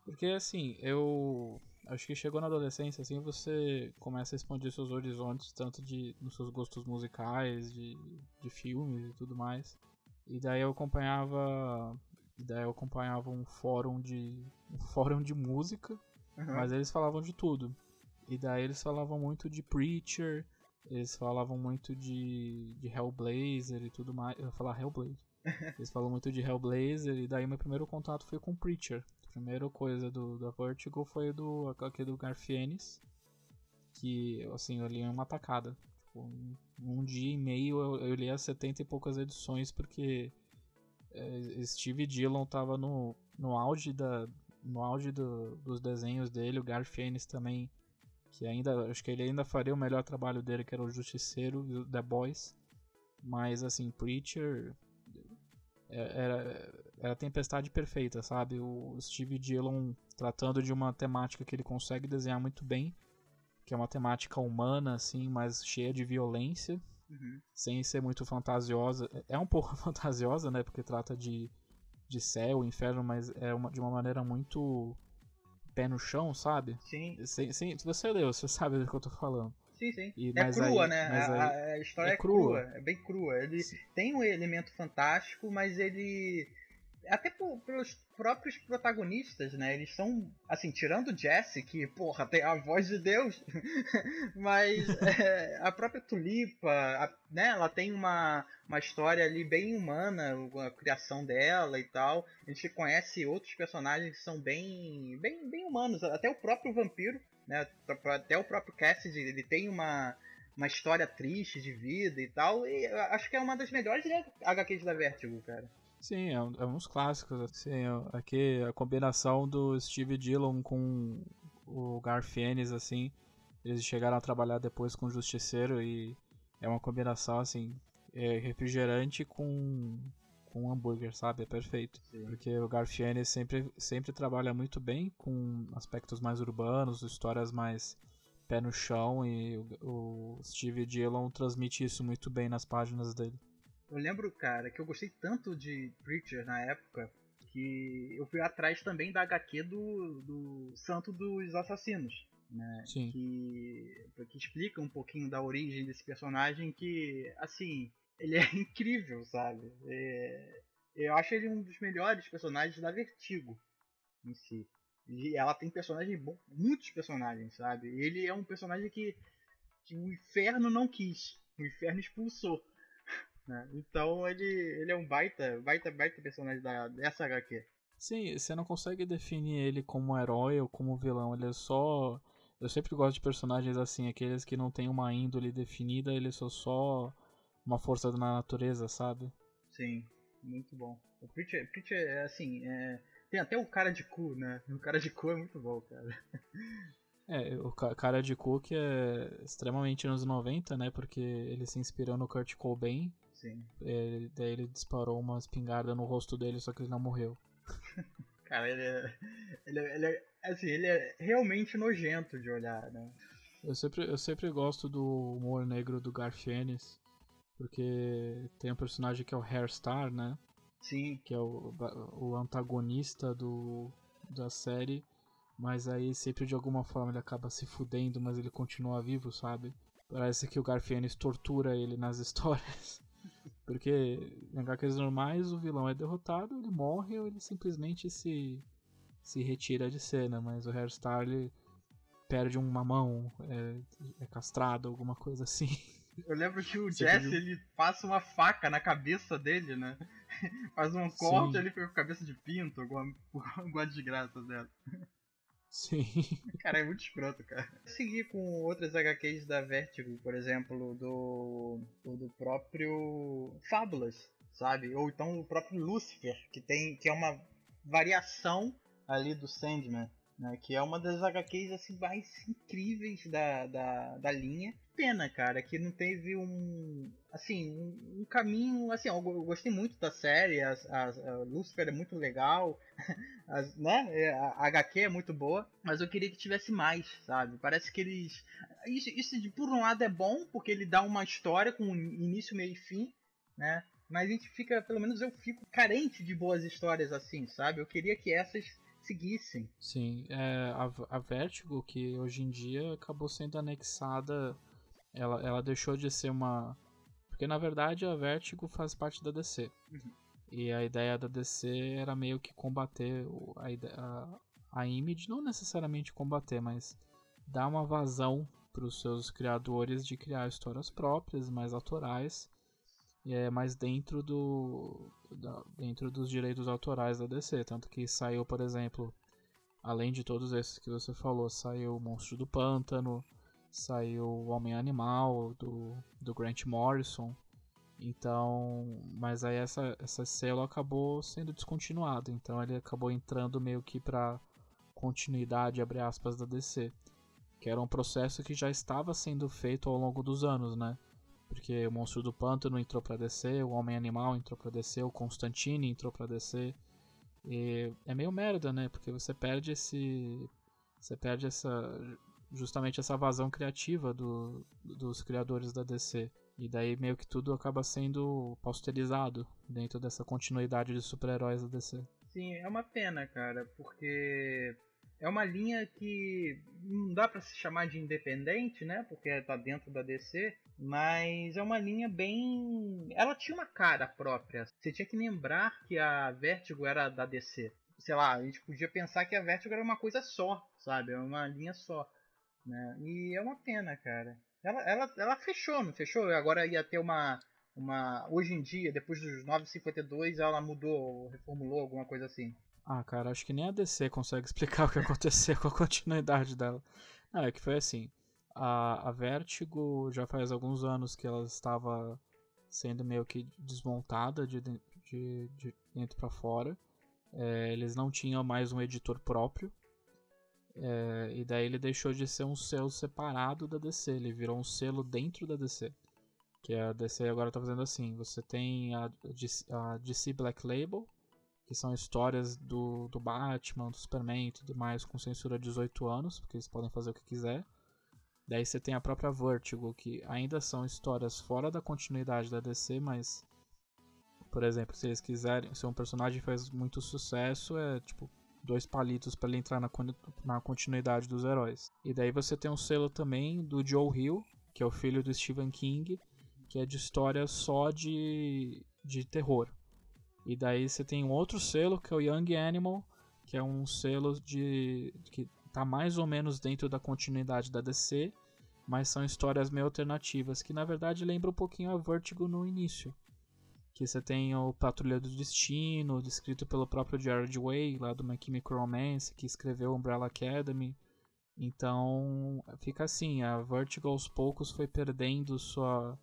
porque assim, eu acho que chegou na adolescência assim, você começa a expandir seus horizontes tanto de nos seus gostos musicais, de, de filmes e tudo mais. E daí eu acompanhava, daí eu acompanhava um fórum de um fórum de música, uhum. mas eles falavam de tudo. E daí eles falavam muito de Preacher, eles falavam muito de, de Hellblazer e tudo mais. Eu ia falar Hellblazer. Eles falam muito de Hellblazer e daí meu primeiro contato foi com Preacher. A primeira coisa do, da Vertigo foi do aqui do Garfienes. Que assim, eu li em uma tacada. Tipo, um, um dia e meio eu, eu li as 70 e poucas edições porque é, Steve Dillon tava no, no auge da. No auge do, dos desenhos dele, o Garfienes também que ainda acho que ele ainda faria o melhor trabalho dele, que era o Justiceiro o The Boys. Mas assim, Preacher é, era, era a tempestade perfeita, sabe? O Steve Dillon tratando de uma temática que ele consegue desenhar muito bem, que é uma temática humana, assim, mas cheia de violência, uhum. sem ser muito fantasiosa. É um pouco fantasiosa, né? Porque trata de, de céu, inferno, mas é uma, de uma maneira muito pé no chão, sabe? Sim. Sem, se você leu, você sabe do que eu tô falando. Sim, sim. E, é crua, aí, né? A, a, história é, é crua. crua. é bem crua. Ele sim. tem um elemento fantástico, mas ele até por, pelos próprios protagonistas, né? Eles são, assim, tirando Jesse, que, porra, tem a voz de Deus, mas é, a própria Tulipa, a, né? Ela tem uma, uma história ali bem humana, a criação dela e tal. A gente conhece outros personagens que são bem, bem, bem humanos, até o próprio vampiro, né? Até o próprio Cassidy, ele tem uma uma história triste de vida e tal. E acho que é uma das melhores HQs da Vertigo, cara. Sim, é, um, é uns clássicos, assim, é, aqui a combinação do Steve Dillon com o Garfienes, assim, eles chegaram a trabalhar depois com o Justiceiro e é uma combinação, assim, é refrigerante com, um hambúrguer, sabe? É perfeito. Sim. Porque o Garfiene sempre, sempre trabalha muito bem com aspectos mais urbanos, histórias mais pé no chão e o, o Steve Dillon transmite isso muito bem nas páginas dele. Eu lembro, cara, que eu gostei tanto de Preacher na época que eu fui atrás também da HQ do, do Santo dos Assassinos. Né? Sim. Que, que explica um pouquinho da origem desse personagem que, assim, ele é incrível, sabe? É, eu acho ele um dos melhores personagens da Vertigo em si. E ela tem personagens bons, muitos personagens, sabe? Ele é um personagem que, que o inferno não quis, o inferno expulsou. Né? Então ele, ele é um baita, baita, baita personagem da, dessa HQ. Sim, você não consegue definir ele como herói ou como vilão, ele é só. Eu sempre gosto de personagens assim, aqueles que não têm uma índole definida, eles são só uma força da natureza, sabe? Sim, muito bom. O Preacher, Preacher é assim, é... tem até o cara de cu, né? O cara de cu é muito bom, cara. É, o cara de cu que é extremamente anos 90, né? Porque ele se inspirou no Kurt Cobain. Sim. Ele, daí ele disparou uma espingarda no rosto dele, só que ele não morreu. cara, ele é, ele é, ele é. Assim, ele é realmente nojento de olhar, né? Eu sempre, eu sempre gosto do humor negro do Garfienes. Porque tem um personagem que é o Hairstar, né? Sim. Que é o, o antagonista do, da série. Mas aí sempre de alguma forma ele acaba se fudendo, mas ele continua vivo, sabe? Parece que o Garfienes tortura ele nas histórias. Porque em HQs normais o vilão é derrotado, ele morre ou ele simplesmente se, se retira de cena. Mas o Hairstar ele perde uma mão, é, é castrado, alguma coisa assim. Eu lembro que o Jesse, ele passa uma faca na cabeça dele, né? Faz um corte Sim. ali com a cabeça de pinto, alguma, alguma desgraça dela. Sim. Cara, é muito escroto, cara. Seguir com outras HQs da Vertigo, por exemplo, do, do próprio Fábulas, sabe? Ou então o próprio Lucifer, que tem que é uma variação ali do Sandman né? Que é uma das HQs assim, mais incríveis da, da, da linha. Pena, cara, que não teve um. Assim, um, um caminho. Assim, eu, gostei muito da série, a, Lucifer é muito legal, as, né? É, a, HQ é muito boa, mas eu queria que tivesse mais, sabe? Parece que eles. Isso, isso por um lado é bom, porque ele dá uma história com início, meio e fim, né? Mas a gente fica, pelo menos eu fico carente de boas histórias assim, sabe? Eu queria que essas seguissem. Sim, é, a, a Vertigo, que hoje em dia acabou sendo anexada, ela, ela deixou de ser uma. Porque na verdade a Vertigo faz parte da DC. Uhum. E a ideia da DC era meio que combater a, a, a Image, não necessariamente combater, mas dar uma vazão para os seus criadores de criar histórias próprias, mais autorais e é mais dentro do da, dentro dos direitos autorais da DC, tanto que saiu, por exemplo, além de todos esses que você falou, saiu o Monstro do Pântano, saiu o Homem Animal do, do Grant Morrison. Então, mas aí essa essa selo acabou sendo descontinuado, então ele acabou entrando meio que para continuidade abre aspas da DC, que era um processo que já estava sendo feito ao longo dos anos, né? Porque o Monstro do Pântano entrou para descer, o Homem Animal entrou para descer, o Constantine entrou para descer. E é meio merda, né? Porque você perde esse. Você perde essa. Justamente essa vazão criativa do, dos criadores da DC. E daí meio que tudo acaba sendo posterizado dentro dessa continuidade de super-heróis da DC. Sim, é uma pena, cara, porque é uma linha que não dá para se chamar de independente, né? Porque tá dentro da DC, mas é uma linha bem. Ela tinha uma cara própria. Você tinha que lembrar que a Vertigo era da DC. Sei lá, a gente podia pensar que a Vertigo era uma coisa só, sabe? É uma linha só. Né? E é uma pena, cara. Ela, ela, ela fechou, não fechou? Agora ia ter uma. uma hoje em dia, depois dos 952, ela mudou, reformulou, alguma coisa assim. Ah, cara, acho que nem a DC consegue explicar o que aconteceu com a continuidade dela. Não, é que foi assim. A, a Vertigo já faz alguns anos que ela estava sendo meio que desmontada de, de, de dentro para fora. É, eles não tinham mais um editor próprio. É, e daí ele deixou de ser um selo separado da DC, ele virou um selo dentro da DC. Que a DC agora tá fazendo assim. Você tem a DC, a DC Black Label, que são histórias do, do Batman, do Superman e tudo mais com censura 18 anos, porque eles podem fazer o que quiser. Daí você tem a própria Vertigo, que ainda são histórias fora da continuidade da DC, mas por exemplo, se eles quiserem, se um personagem faz muito sucesso, é tipo dois palitos para ele entrar na, na continuidade dos heróis. E daí você tem um selo também do Joe Hill, que é o filho do Stephen King, que é de história só de, de terror. E daí você tem um outro selo que é o Young Animal, que é um selo de que tá mais ou menos dentro da continuidade da DC, mas são histórias meio alternativas que na verdade lembram um pouquinho a Vertigo no início. Que você tem o Patrulha do Destino, descrito pelo próprio Jared Way, lá do My Chemical Romance, que escreveu Umbrella Academy. Então, fica assim, a Vertigo aos poucos foi perdendo sua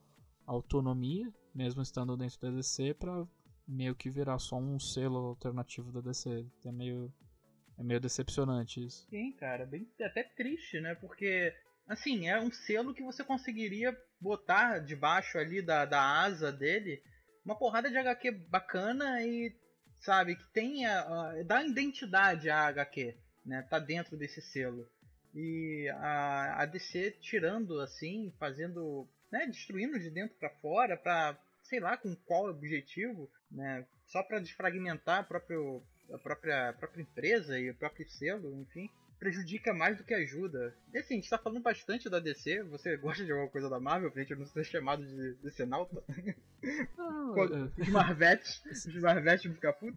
autonomia, mesmo estando dentro da DC, para meio que virar só um selo alternativo da DC. É meio, é meio decepcionante isso. Sim, cara, bem até triste, né? Porque, assim, é um selo que você conseguiria botar debaixo ali da, da asa dele uma porrada de HQ bacana e, sabe, que tenha. Uh, dá identidade à HQ, né? Tá dentro desse selo. E a, a DC tirando assim, fazendo. Né, destruindo de dentro para fora, pra sei lá com qual objetivo, né? Só para desfragmentar a, próprio, a, própria, a própria empresa e o próprio selo, enfim. Prejudica mais do que ajuda. E assim, a gente tá falando bastante da DC. Você gosta de alguma coisa da Marvel pra gente não ser chamado de DC Nauta? Não, os Marvetes, os Marvetes ficar puto?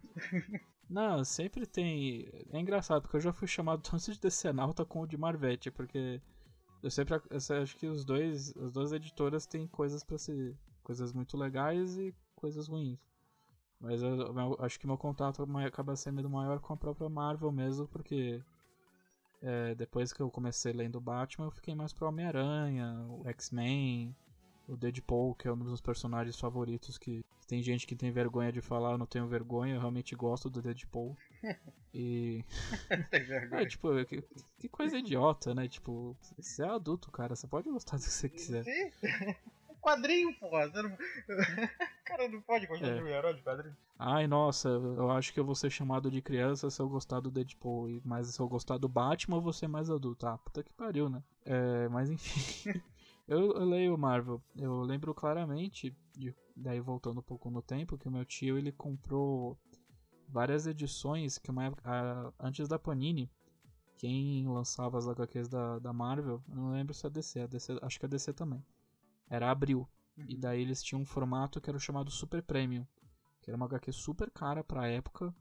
Não, sempre tem. É engraçado, porque eu já fui chamado tanto de DC Nauta como de Marvete, porque eu sempre eu acho que os dois, as duas editoras têm coisas para se coisas muito legais e coisas ruins. Mas eu, eu, acho que meu contato acaba sendo maior com a própria Marvel mesmo, porque é, depois que eu comecei lendo Batman, eu fiquei mais pro Homem-Aranha, o X-Men, o Deadpool, que é um dos personagens favoritos que tem gente que tem vergonha de falar, eu não tenho vergonha, eu realmente gosto do Deadpool. E. é, tipo, que, que, coisa idiota, né? Tipo, você é adulto, cara, você pode gostar do que você quiser. Quadrinho, porra. Não... cara não pode gostar é. de um herói de quadrinho. Ai, nossa, eu acho que eu vou ser chamado de criança se eu gostar do Deadpool. Mas se eu gostar do Batman, eu vou ser mais adulto. Ah, puta que pariu, né? É, mas enfim. eu, eu, leio Marvel. Eu lembro claramente, de, daí voltando um pouco no tempo, que o meu tio ele comprou várias edições que uma, a, antes da Panini. Quem lançava as HQs da, da Marvel, eu não lembro se é a DC, a DC, acho que é a DC também era Abril. Uhum. E daí eles tinham um formato que era o chamado Super Premium, que era uma HQ super cara pra época,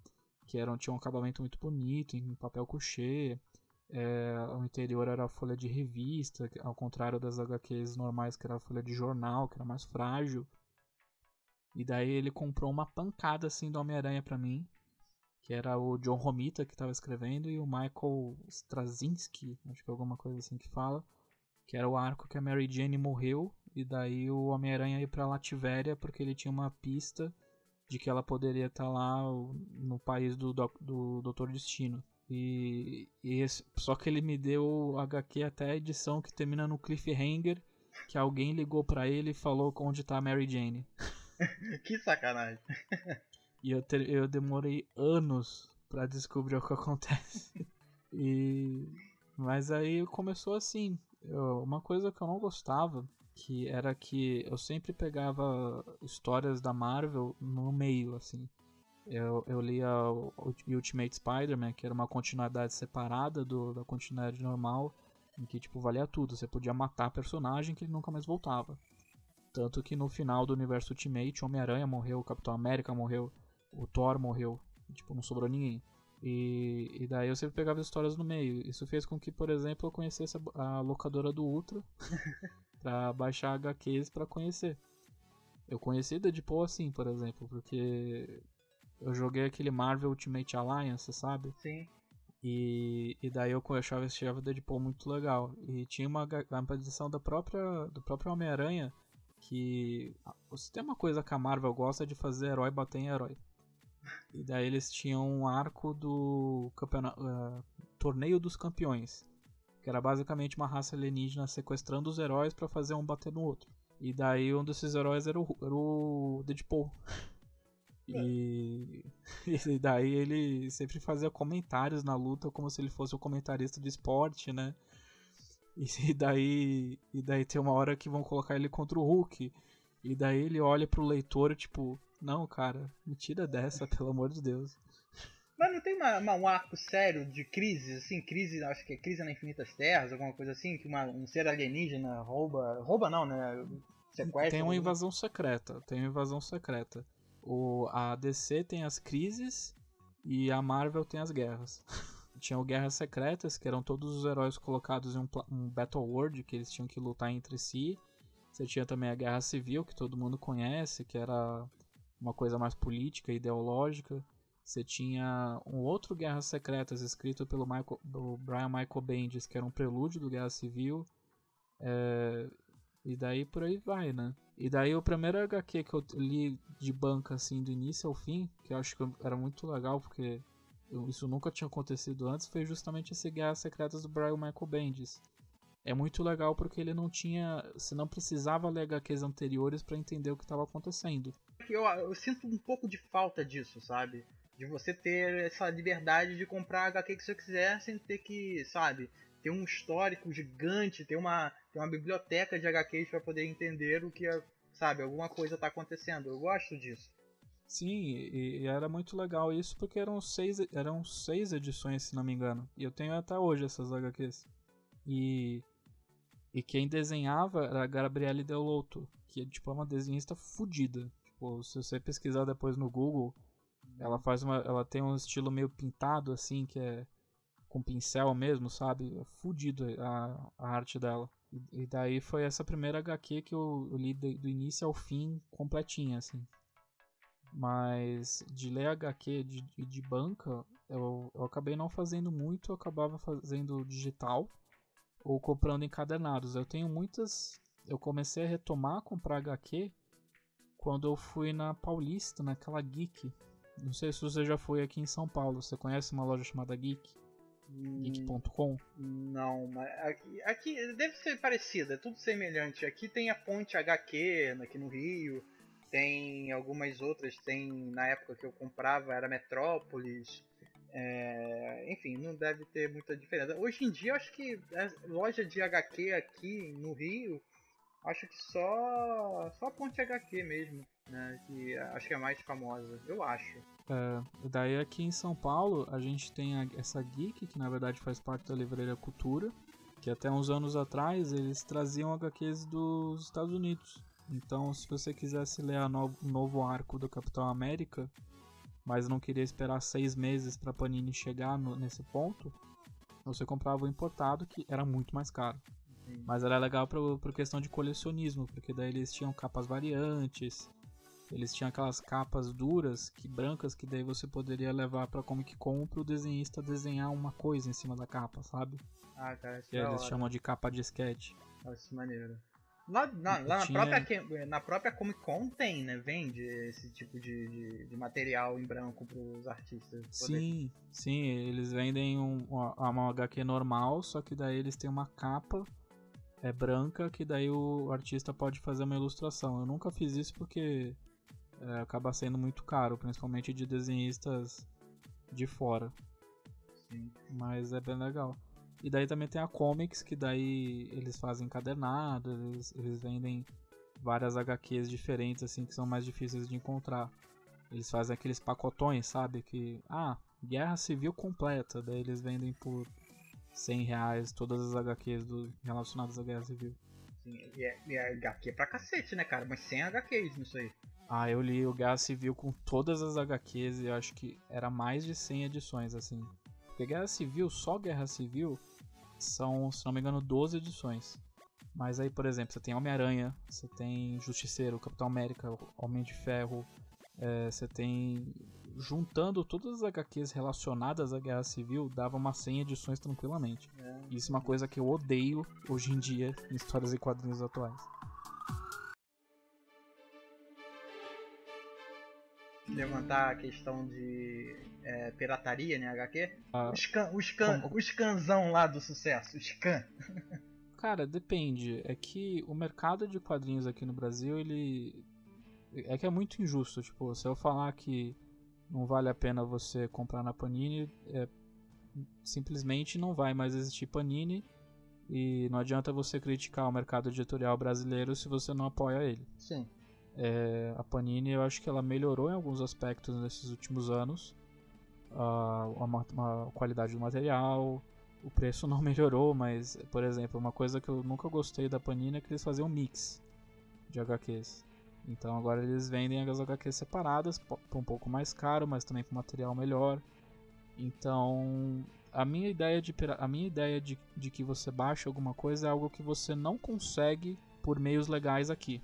que era, tinha um acabamento muito bonito, em papel couché, é, o interior era folha de revista, ao contrário das HQs normais, que era folha de jornal, que era mais frágil. E daí ele comprou uma pancada assim do Homem-Aranha pra mim, que era o John Romita que estava escrevendo e o Michael Straczynski, acho que é alguma coisa assim que fala, que era o arco que a Mary Jane morreu e daí o Homem-Aranha ia pra Lativéria porque ele tinha uma pista de que ela poderia estar tá lá no país do, do, do Doutor Destino. E, e esse, só que ele me deu o HQ até a edição que termina no cliffhanger, que alguém ligou para ele e falou onde tá a Mary Jane. que sacanagem. e eu, ter, eu demorei anos para descobrir o que acontece. E mas aí começou assim. Eu, uma coisa que eu não gostava que era que eu sempre pegava histórias da Marvel no meio, assim. Eu, eu lia Ultimate Spider-Man, que era uma continuidade separada do, da continuidade normal, em que, tipo, valia tudo. Você podia matar personagem que ele nunca mais voltava. Tanto que no final do universo Ultimate, Homem-Aranha morreu, Capitão América morreu, o Thor morreu. Tipo, não sobrou ninguém. E, e daí eu sempre pegava histórias no meio. Isso fez com que, por exemplo, eu conhecesse a, a locadora do Ultra. para baixar HQs para conhecer. Eu conheci Deadpool assim, por exemplo, porque eu joguei aquele Marvel Ultimate Alliance, sabe? Sim. E, e daí eu achava esse Deadpool muito legal. E tinha uma, uma edição da própria, do próprio Homem-Aranha que você tem uma coisa que a Marvel gosta de fazer herói bater em herói. E daí eles tinham um arco do campeonato, uh, Torneio dos Campeões que era basicamente uma raça alienígena sequestrando os heróis para fazer um bater no outro. E daí um desses heróis era o, era o Deadpool. E, e daí ele sempre fazia comentários na luta como se ele fosse o um comentarista de esporte, né? E daí, e daí tem uma hora que vão colocar ele contra o Hulk. E daí ele olha pro leitor, tipo, não, cara, me tira dessa, pelo amor de Deus. Mas não tem uma, uma, um arco sério de crise, assim, crise, acho que é crise na Infinitas Terras, alguma coisa assim, que uma, um ser alienígena rouba. Rouba não, né? Sequestra. Tem uma invasão secreta. Tem uma invasão secreta. O, a DC tem as crises e a Marvel tem as guerras. Tinha o Guerras Secretas, que eram todos os heróis colocados em um, um Battle World, que eles tinham que lutar entre si. Você tinha também a Guerra Civil, que todo mundo conhece, que era uma coisa mais política, ideológica. Você tinha um outro Guerras Secretas escrito pelo Michael, do Brian Michael Bendis, que era um prelúdio do Guerra Civil. É, e daí por aí vai, né? E daí o primeiro HQ que eu li de banca, assim, do início ao fim, que eu acho que era muito legal, porque eu, isso nunca tinha acontecido antes, foi justamente esse Guerras Secretas do Brian Michael Bendis. É muito legal porque ele não tinha. Você não precisava ler HQs anteriores para entender o que estava acontecendo. Eu, eu sinto um pouco de falta disso, sabe? De você ter essa liberdade de comprar HQ que você quiser sem ter que, sabe, ter um histórico gigante, ter uma, ter uma biblioteca de HQs para poder entender o que, sabe, alguma coisa está acontecendo. Eu gosto disso. Sim, e, era muito legal isso porque eram seis, eram seis edições, se não me engano. E eu tenho até hoje essas HQs. E, e quem desenhava era a Gabriele Deloto, que tipo, é uma desenhista fodida. Tipo, se você pesquisar depois no Google, ela faz uma. Ela tem um estilo meio pintado, assim, que é com pincel mesmo, sabe? É fudido a, a arte dela. E, e, daí foi essa primeira HQ que eu, eu li do, do, início ao fim completinha, assim. Mas de ler HQ de, de, de banca, eu, eu acabei não fazendo muito, eu acabava fazendo digital ou comprando encadernados. Eu tenho muitas. Eu comecei a retomar comprar HQ quando eu fui na Paulista, naquela Geek. Não sei se você já foi aqui em São Paulo. Você conhece uma loja chamada Geek? Geek.com? Não, mas aqui, aqui deve ser parecida, é tudo semelhante. Aqui tem a Ponte HQ aqui no Rio, tem algumas outras, tem na época que eu comprava era Metrópolis. É, enfim, não deve ter muita diferença. Hoje em dia, acho que a loja de HQ aqui no Rio, acho que só só a Ponte HQ mesmo, né? Que acho que é mais famosa, eu acho. É, daí aqui em São Paulo a gente tem a, essa Geek, que na verdade faz parte da Livraria Cultura, que até uns anos atrás eles traziam HQs dos Estados Unidos. Então, se você quisesse ler o no, novo arco do Capitão América, mas não queria esperar seis meses para Panini chegar no, nesse ponto, você comprava o importado, que era muito mais caro. Sim. Mas era legal por, por questão de colecionismo, porque daí eles tinham capas variantes, eles tinham aquelas capas duras, que brancas, que daí você poderia levar pra Comic Con pro desenhista desenhar uma coisa em cima da capa, sabe? Ah, cara, isso que é eles hora. chamam de capa de sketch. Nossa, maneiro. Lá, na, lá na, própria, na própria Comic Con tem, né? Vende esse tipo de, de, de material em branco pros artistas. Sim, sim, eles vendem um, uma, uma HQ normal, só que daí eles têm uma capa é branca que daí o artista pode fazer uma ilustração. Eu nunca fiz isso porque é, acaba sendo muito caro, principalmente de desenhistas de fora. Sim. Mas é bem legal. E daí também tem a Comics, que daí eles fazem encadernado, eles, eles vendem várias HQs diferentes, assim, que são mais difíceis de encontrar. Eles fazem aqueles pacotões, sabe? Que, ah, Guerra Civil completa, daí eles vendem por 100 reais todas as HQs do, relacionadas à Guerra Civil. Sim, e é, é HQ pra cacete, né, cara? Mas 100 HQs nisso aí. Ah, eu li o Guerra Civil com todas as HQs e eu acho que era mais de 100 edições, assim. Porque Guerra Civil, só Guerra Civil, são, se não me engano, 12 edições. Mas aí, por exemplo, você tem Homem-Aranha, você tem Justiceiro, Capitão América, Homem de Ferro, é, você tem. Juntando todas as HQs relacionadas à Guerra Civil, dava umas 100 edições tranquilamente. É. Isso é uma coisa que eu odeio hoje em dia em histórias e quadrinhos atuais. levantar a questão de é, pirataria, né, HQ? Ah, o, scan, o, scan, o scanzão lá do sucesso, o scan. Cara, depende. É que o mercado de quadrinhos aqui no Brasil, ele. É que é muito injusto. Tipo, se eu falar que não vale a pena você comprar na Panini, é... simplesmente não vai mais existir Panini. E não adianta você criticar o mercado editorial brasileiro se você não apoia ele. Sim. É, a Panini, eu acho que ela melhorou em alguns aspectos nesses últimos anos. a, a qualidade do material, o preço não melhorou, mas, por exemplo, uma coisa que eu nunca gostei da Panini é que eles faziam mix de HQs. Então agora eles vendem as HQs separadas, por um pouco mais caro, mas também com material melhor. Então, a minha ideia de a minha ideia de, de que você baixe alguma coisa é algo que você não consegue por meios legais aqui.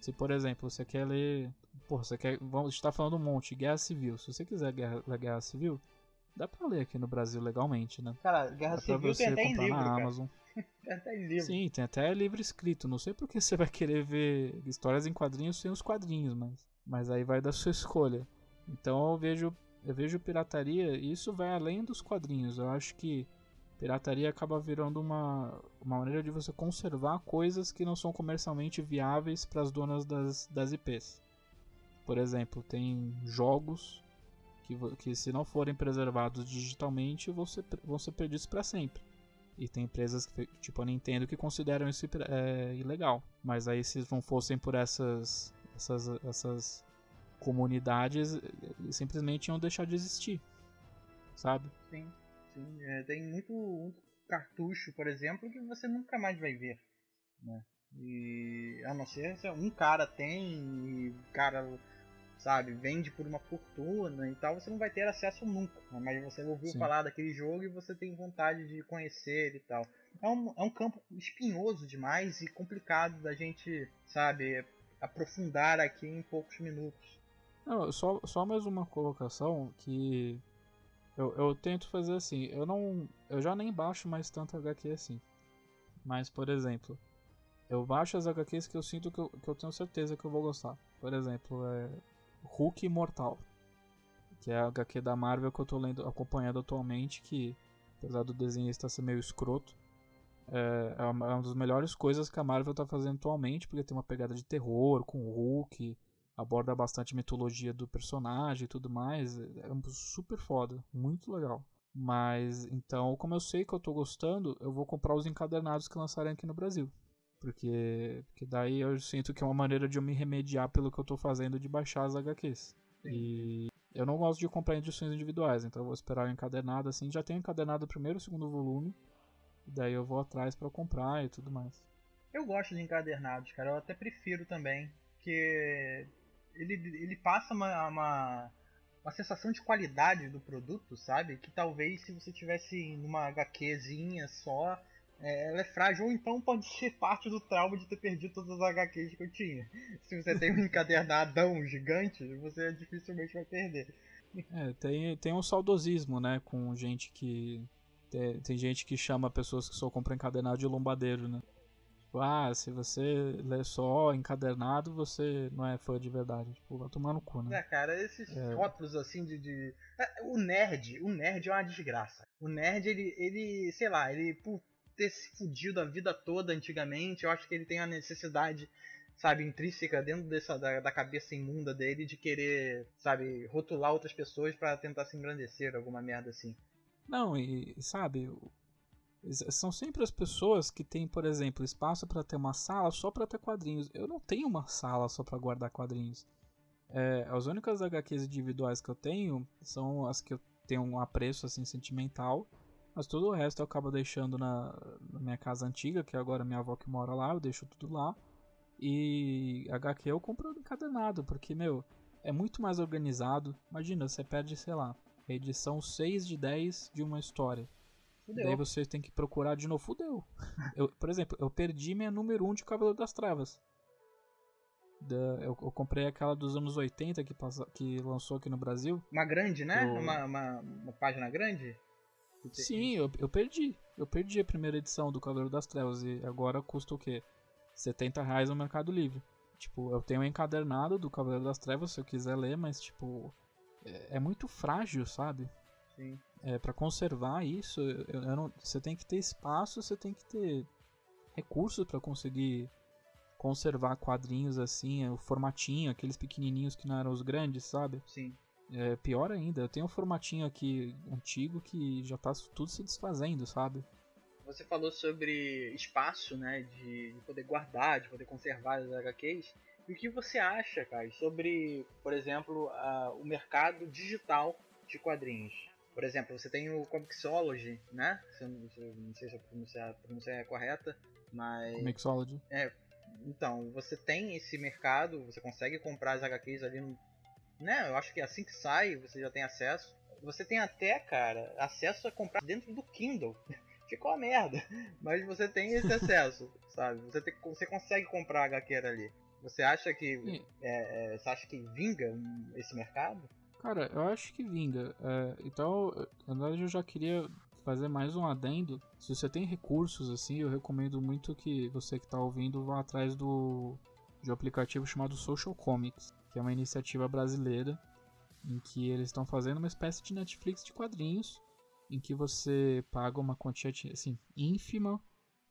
Se, por exemplo, você quer ler. Pô, você quer. Vamos estar tá falando um monte, Guerra Civil. Se você quiser Guerra, Guerra Civil, dá pra ler aqui no Brasil legalmente, né? Cara, Guerra dá Civil tem até em livro. Na Amazon. livro. Sim, tem até livro escrito. Não sei porque você vai querer ver histórias em quadrinhos sem os quadrinhos, mas. Mas aí vai da sua escolha. Então eu vejo. Eu vejo pirataria, e isso vai além dos quadrinhos. Eu acho que pirataria acaba virando uma, uma maneira de você conservar coisas que não são comercialmente viáveis para as donas das, das IPs. Por exemplo, tem jogos que, que se não forem preservados digitalmente vão ser, vão ser perdidos para sempre. E tem empresas tipo a Nintendo que consideram isso é, ilegal. Mas aí se não fossem por essas, essas, essas comunidades, simplesmente iam deixar de existir. Sabe? Sim. Sim, é, tem muito, muito, cartucho, por exemplo, que você nunca mais vai ver. Né? E a não ser se um cara tem e o cara, sabe, vende por uma fortuna e tal, você não vai ter acesso nunca. Né? Mas você ouviu Sim. falar daquele jogo e você tem vontade de conhecer e tal. É um, é um campo espinhoso demais e complicado da gente, sabe, aprofundar aqui em poucos minutos. Não, só, só mais uma colocação que eu, eu tento fazer assim, eu não. Eu já nem baixo mais tanto HQ assim. Mas, por exemplo, eu baixo as HQs que eu sinto que eu, que eu tenho certeza que eu vou gostar. Por exemplo, é Hulk Imortal. Que é a HQ da Marvel que eu tô lendo, acompanhando atualmente, que apesar do desenhista ser meio escroto, é, é uma é das melhores coisas que a Marvel tá fazendo atualmente, porque tem uma pegada de terror com o Hulk, aborda bastante mitologia do personagem e tudo mais. É super foda, muito legal. Mas então, como eu sei que eu tô gostando, eu vou comprar os encadernados que lançarem aqui no Brasil. Porque, porque daí eu sinto que é uma maneira de eu me remediar pelo que eu tô fazendo de baixar as HQs. E eu não gosto de comprar edições individuais, então eu vou esperar o encadernado assim. Já tenho encadernado o primeiro e o segundo volume. E daí eu vou atrás para comprar e tudo mais. Eu gosto de encadernados, cara. Eu até prefiro também. Porque ele, ele passa uma, uma, uma sensação de qualidade do produto, sabe? Que talvez se você tivesse numa HQzinha só, é, ela é frágil, ou então pode ser parte do trauma de ter perdido todas as HQs que eu tinha. Se você tem um encadernadão gigante, você dificilmente vai perder. É, tem, tem um saudosismo, né, com gente que. Tem, tem gente que chama pessoas que só compram encadernado de lombadeiro, né? Tipo, ah, se você lê só encadernado, você não é fã de verdade. Tipo, vai tomar no cu, né? É, cara, esses é. rótulos assim de, de. É, o nerd, o nerd é uma desgraça. O nerd, ele, ele sei lá, ele por ter se fudido a vida toda antigamente, eu acho que ele tem a necessidade sabe, intrínseca dentro dessa da, da, cabeça imunda dele de querer, sabe, rotular outras pessoas para tentar se engrandecer, alguma merda assim. Não, e sabe, são sempre as pessoas que têm, por exemplo, espaço para ter uma sala só para ter quadrinhos. Eu não tenho uma sala só para guardar quadrinhos. É, as únicas HQs individuais que eu tenho são as que eu tenho um apreço assim sentimental, mas todo o resto eu acabo deixando na, na minha casa antiga, que agora minha avó que mora lá, eu deixo tudo lá. E HQ eu compro encadernado, porque meu, é muito mais organizado. Imagina, você perde, sei lá, a edição 6 de 10 de uma história. Fudeu. Daí você tem que procurar de novo. Fudeu. Eu, por exemplo, eu perdi minha número 1 um de Cavaleiro das Trevas. Da, eu, eu, comprei aquela dos anos 80 que, passa, que lançou aqui no Brasil. Uma grande, né? Eu... Uma, uma, uma, página grande? Sim, eu, eu perdi. Eu perdi a primeira edição do Cavaleiro das Trevas e agora custa o quê? 70 reais no Mercado Livre. Tipo, eu tenho um encadernado do Cavaleiro das Trevas se eu quiser ler, mas tipo. É, é muito frágil, sabe? Sim. É, para conservar isso, eu, eu não, você tem que ter espaço, você tem que ter recursos para conseguir conservar quadrinhos assim, o formatinho, aqueles pequenininhos que não eram os grandes, sabe? Sim. É pior ainda, eu tenho um formatinho aqui antigo que já tá tudo se desfazendo, sabe? Você falou sobre espaço, né, de, de poder guardar, de poder conservar as HQs. E o que você acha, cara, sobre, por exemplo, o mercado digital de quadrinhos? Por exemplo, você tem o Comixology, né? não sei se a pronúncia, a pronúncia é correta, mas. Comixology. É. Então, você tem esse mercado, você consegue comprar as HQs ali no. Né? Eu acho que assim que sai, você já tem acesso. Você tem até, cara, acesso a comprar dentro do Kindle. Ficou a merda. Mas você tem esse acesso, sabe? Você, tem, você consegue comprar a HQ ali. Você acha que. É, é, você acha que vinga esse mercado? Cara, eu acho que vinga. É, então, na verdade, eu já queria fazer mais um adendo. Se você tem recursos assim, eu recomendo muito que você que está ouvindo vá atrás do de um aplicativo chamado Social Comics, que é uma iniciativa brasileira em que eles estão fazendo uma espécie de Netflix de quadrinhos, em que você paga uma quantia assim ínfima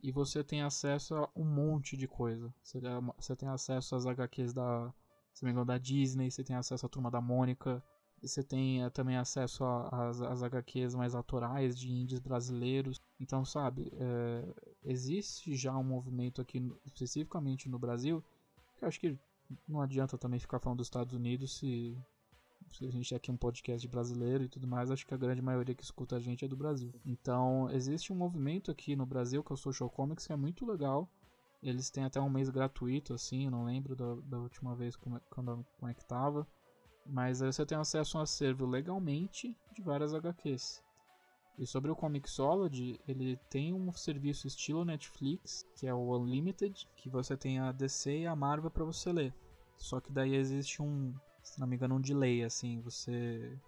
e você tem acesso a um monte de coisa. Você, tem acesso às HQs da, se me engano, da Disney, você tem acesso à Turma da Mônica, você tem uh, também acesso às HQs mais autorais de indies brasileiros. Então, sabe, é, existe já um movimento aqui, especificamente no Brasil, que eu acho que não adianta também ficar falando dos Estados Unidos se, se a gente tem aqui um podcast brasileiro e tudo mais, acho que a grande maioria que escuta a gente é do Brasil. Então, existe um movimento aqui no Brasil, que é o Social Comics, que é muito legal. Eles têm até um mês gratuito, assim, não lembro da, da última vez como, quando, como é que tava. Mas aí você tem acesso a um acervo legalmente de várias HQs. E sobre o Comixology, ele tem um serviço estilo Netflix, que é o Unlimited, que você tem a DC e a Marvel para você ler. Só que daí existe um, se não me engano, um delay, assim, você,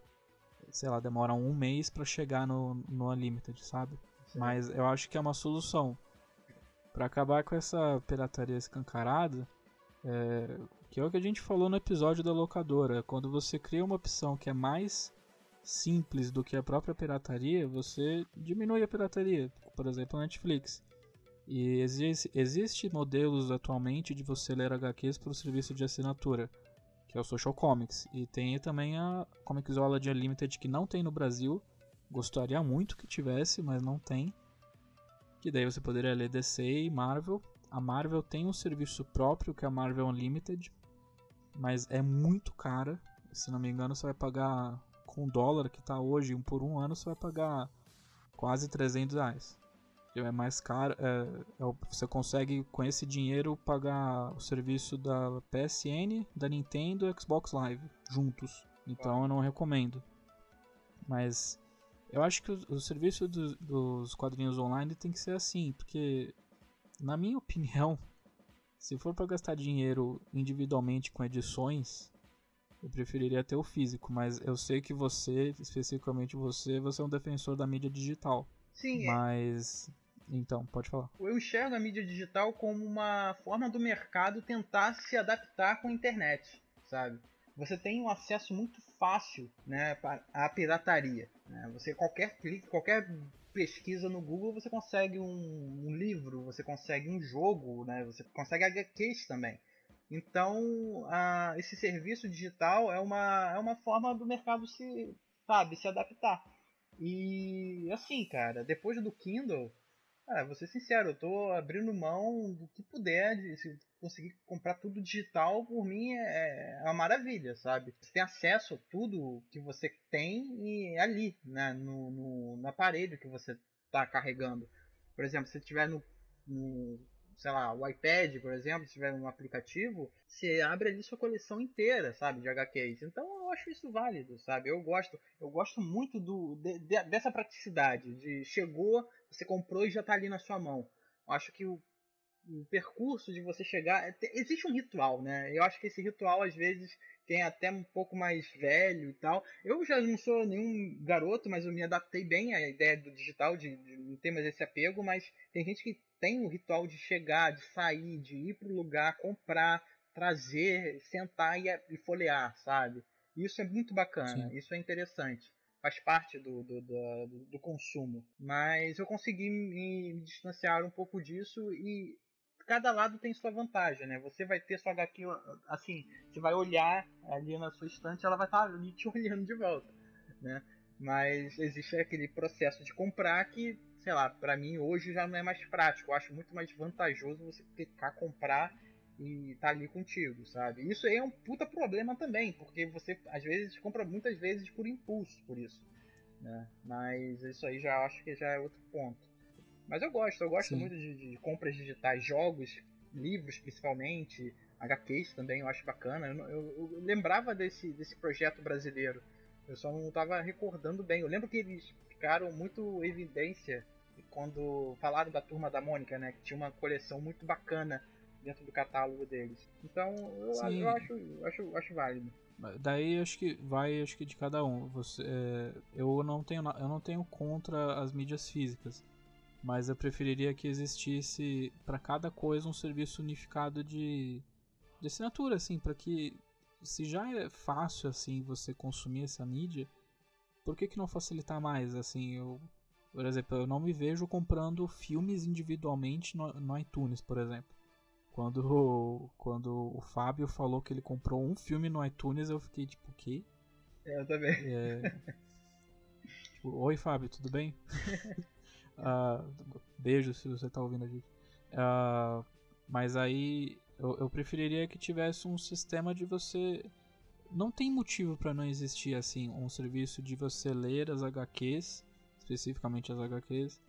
sei lá, demora um mês para chegar no, no Unlimited, sabe? Sim. Mas eu acho que é uma solução. para acabar com essa pirataria escancarada, é, que é o que a gente falou no episódio da locadora. Quando você cria uma opção que é mais simples do que a própria pirataria, você diminui a pirataria. Por exemplo, a Netflix. E existe, existe modelos atualmente de você ler HQs para o serviço de assinatura, que é o Social Comics. E tem também a Comixology Unlimited que não tem no Brasil. Gostaria muito que tivesse, mas não tem. Que daí você poderia ler DC e Marvel. A Marvel tem um serviço próprio que é a Marvel Unlimited, mas é muito cara. Se não me engano, você vai pagar com o dólar que está hoje, um por um ano, você vai pagar quase 300 reais. É mais caro, é, é, você consegue com esse dinheiro pagar o serviço da PSN, da Nintendo e Xbox Live juntos. Então eu não recomendo. Mas eu acho que o, o serviço do, dos quadrinhos online tem que ser assim, porque na minha opinião, se for para gastar dinheiro individualmente com edições, eu preferiria ter o físico, mas eu sei que você, especificamente você, você é um defensor da mídia digital. Sim. É. Mas então, pode falar. Eu enxergo a mídia digital como uma forma do mercado tentar se adaptar com a internet, sabe? Você tem um acesso muito fácil, né, à pirataria. Né? Você qualquer clique, qualquer pesquisa no Google, você consegue um, um, livro, você consegue um jogo, né? Você consegue HQs também. Então, a, esse serviço digital é uma, é uma forma do mercado se, sabe, se adaptar. E assim, cara, depois do Kindle, ah, vou ser sincero, eu tô abrindo mão do que puder, de, se conseguir comprar tudo digital, por mim é, é uma maravilha, sabe? Você tem acesso a tudo que você tem e é ali, né, no, no, no aparelho que você está carregando. Por exemplo, se tiver no, no sei lá, o iPad, por exemplo, se tiver um aplicativo, você abre ali sua coleção inteira, sabe, de HQs. Então eu acho isso válido, sabe? Eu gosto, eu gosto muito do, de, de, dessa praticidade, de chegou, você comprou e já está ali na sua mão. Eu acho que o, o percurso de você chegar, é, existe um ritual, né? Eu acho que esse ritual às vezes tem até um pouco mais velho e tal. Eu já não sou nenhum garoto, mas eu me adaptei bem à ideia do digital, de, de não ter mais esse apego, mas tem gente que tem o ritual de chegar, de sair, de ir para o lugar, comprar, trazer, sentar e, e folhear, sabe? Isso é muito bacana, Sim. isso é interessante. faz parte do, do, do, do consumo. Mas eu consegui me, me distanciar um pouco disso e cada lado tem sua vantagem, né? Você vai ter sua HQ, assim, você vai olhar ali na sua estante, ela vai estar ali te olhando de volta, né? Mas existe aquele processo de comprar que, sei lá, para mim hoje já não é mais prático. Eu acho muito mais vantajoso você clicar, comprar e tá ali contigo, sabe? Isso é um puta problema também, porque você às vezes compra muitas vezes por impulso, por isso, né? Mas isso aí já acho que já é outro ponto. Mas eu gosto, eu gosto Sim. muito de, de, compras digitais, jogos, livros principalmente, HQs também eu acho bacana. Eu, eu, eu lembrava desse, desse projeto brasileiro, eu só não estava recordando bem. Eu lembro que eles ficaram muito evidência quando falaram da turma da Mônica, né? Que tinha uma coleção muito bacana dentro do catálogo deles. Então eu, eu acho, acho, acho válido. Daí acho que vai acho que de cada um. Você, é, eu não tenho eu não tenho contra as mídias físicas, mas eu preferiria que existisse para cada coisa um serviço unificado de, de assinatura, assim, para que se já é fácil assim você consumir essa mídia, por que que não facilitar mais? Assim, eu por exemplo, eu não me vejo comprando filmes individualmente no, no iTunes, por exemplo. Quando, quando o Fábio falou que ele comprou um filme no iTunes, eu fiquei tipo, o quê? É, eu também. É, tipo, Oi, Fábio, tudo bem? uh, beijo se você tá ouvindo a gente. Uh, mas aí eu, eu preferiria que tivesse um sistema de você. Não tem motivo para não existir assim um serviço de você ler as HQs, especificamente as HQs,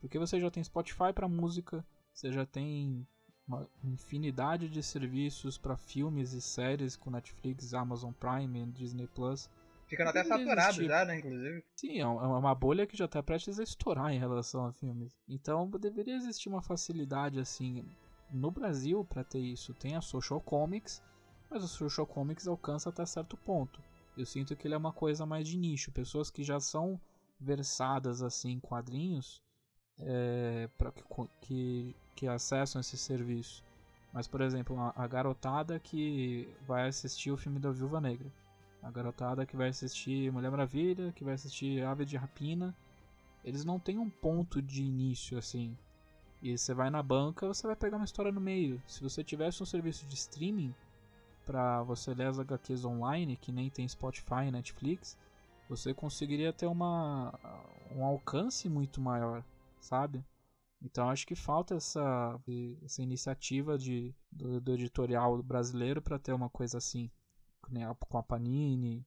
porque você já tem Spotify para música, você já tem uma infinidade de serviços para filmes e séries com Netflix, Amazon Prime, Disney Plus. Ficando até saturado existir. já, né, inclusive. Sim, é, é uma bolha que já está prestes a estourar em relação a filmes. Então deveria existir uma facilidade assim no Brasil para ter isso. Tem a Social Comics, mas a Social Comics alcança até certo ponto. Eu sinto que ele é uma coisa mais de nicho, pessoas que já são versadas assim em quadrinhos é, para que, que que acessam esse serviço. Mas, por exemplo, a, a garotada que vai assistir o filme da Viúva Negra. A garotada que vai assistir Mulher Maravilha, que vai assistir Ave de Rapina. Eles não têm um ponto de início assim. E você vai na banca, você vai pegar uma história no meio. Se você tivesse um serviço de streaming para você ler as HQs online, que nem tem Spotify Netflix, você conseguiria ter uma um alcance muito maior, sabe? Então acho que falta essa, essa iniciativa de, do, do editorial brasileiro para ter uma coisa assim, com a Panini.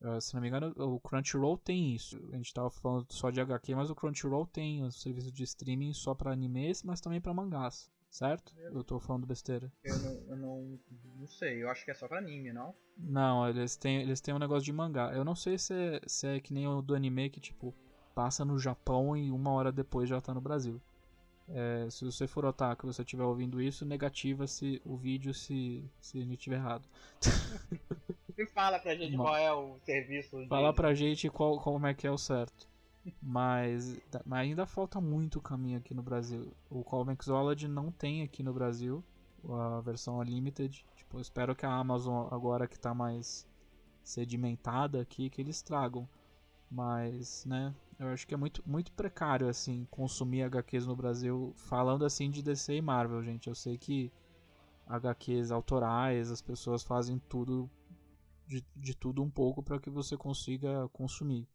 Uh, se não me engano, o Crunchyroll tem isso. A gente estava falando só de HQ, mas o Crunchyroll tem o serviço de streaming só para animes, mas também para mangás. Certo? Eu, eu tô falando besteira. Eu não, eu não, não sei, eu acho que é só pra anime, não? Não, eles têm, eles têm um negócio de mangá. Eu não sei se é, se é que nem o do anime que, tipo, passa no Japão e uma hora depois já tá no Brasil. É, se você for otaku e você estiver ouvindo isso, negativa se o vídeo se, se a gente estiver errado. E fala pra gente qual é o serviço. Fala pra gente qual, como é que é o certo. Mas, mas ainda falta muito caminho aqui no Brasil. O Comixology não tem aqui no Brasil a versão Unlimited. Tipo, eu espero que a Amazon, agora que tá mais sedimentada aqui, que eles tragam. Mas, né, eu acho que é muito, muito precário, assim, consumir HQs no Brasil, falando assim de DC e Marvel, gente. Eu sei que HQs autorais, as pessoas fazem tudo, de, de tudo um pouco para que você consiga consumir.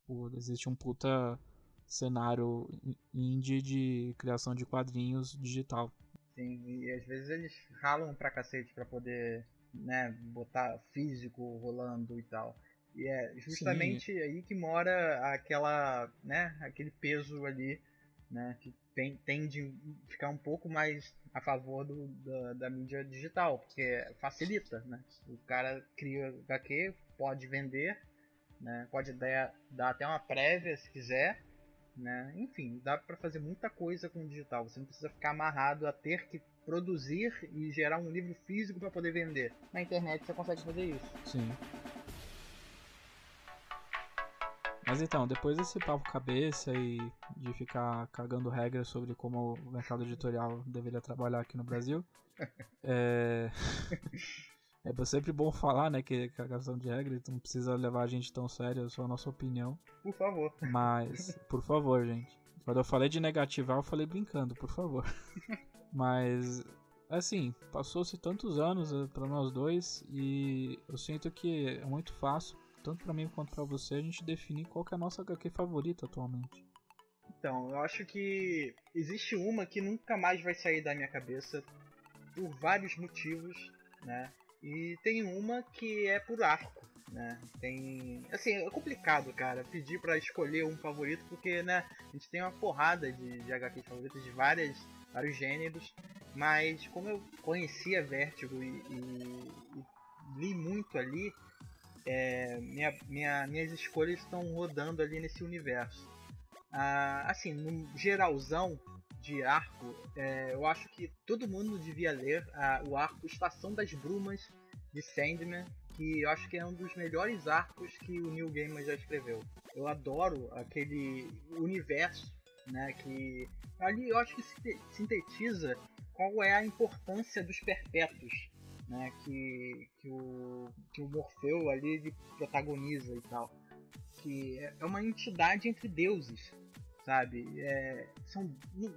Tipo, existe um puta cenário indie de criação de quadrinhos digital. Sim, e às vezes eles ralam pra cacete pra poder, né, botar físico rolando e tal. E é justamente Sim. aí que mora aquela, né, aquele peso ali, né, que tem, tende a ficar um pouco mais a favor do, da, da mídia digital, porque facilita, né? O cara cria HQ, pode vender, né? Pode dar, dar até uma prévia se quiser, né? Enfim, dá para fazer muita coisa com o digital. Você não precisa ficar amarrado a ter que produzir e gerar um livro físico para poder vender. Na internet você consegue fazer isso. Sim. Mas então, depois desse papo cabeça e de ficar cagando regras sobre como o mercado editorial deveria trabalhar aqui no Brasil, é... É sempre bom falar, né, que, a questão de regra, então não precisa levar a gente tão sério, é só a nossa opinião. Por favor. Mas, por favor, gente. Quando eu falei de negativar, eu falei brincando, por favor. Mas, assim, passou-se tantos anos eh, para nós dois e eu sinto que é muito fácil, tanto para mim quanto para você, a gente definir qual é a nossa HQ favorita atualmente. Então, eu acho que existe uma que nunca mais vai sair da minha cabeça por vários motivos, né? E tem uma que é por arco, né? Tem, assim, é complicado, cara, pedir para escolher um favorito porque, né, a gente tem uma porrada de, de favoritas de várias vários gêneros, mas como eu conhecia Vertigo e, e, e li muito ali, é, minha, minha, minhas escolhas estão rodando ali nesse universo. Ah, assim, no geralzão de arco, é, eu acho que todo mundo devia ler ah, o arco Estação das Brumas de Sandman, que eu acho que é um dos melhores arcos que o Neil Gaiman já escreveu. Eu adoro aquele universo, né, que ali eu acho que sintetiza qual é a importância dos perpétuos, né, que, que, o, que o Morfeu ali protagoniza e tal. Que é, é uma entidade entre deuses, sabe? É, são,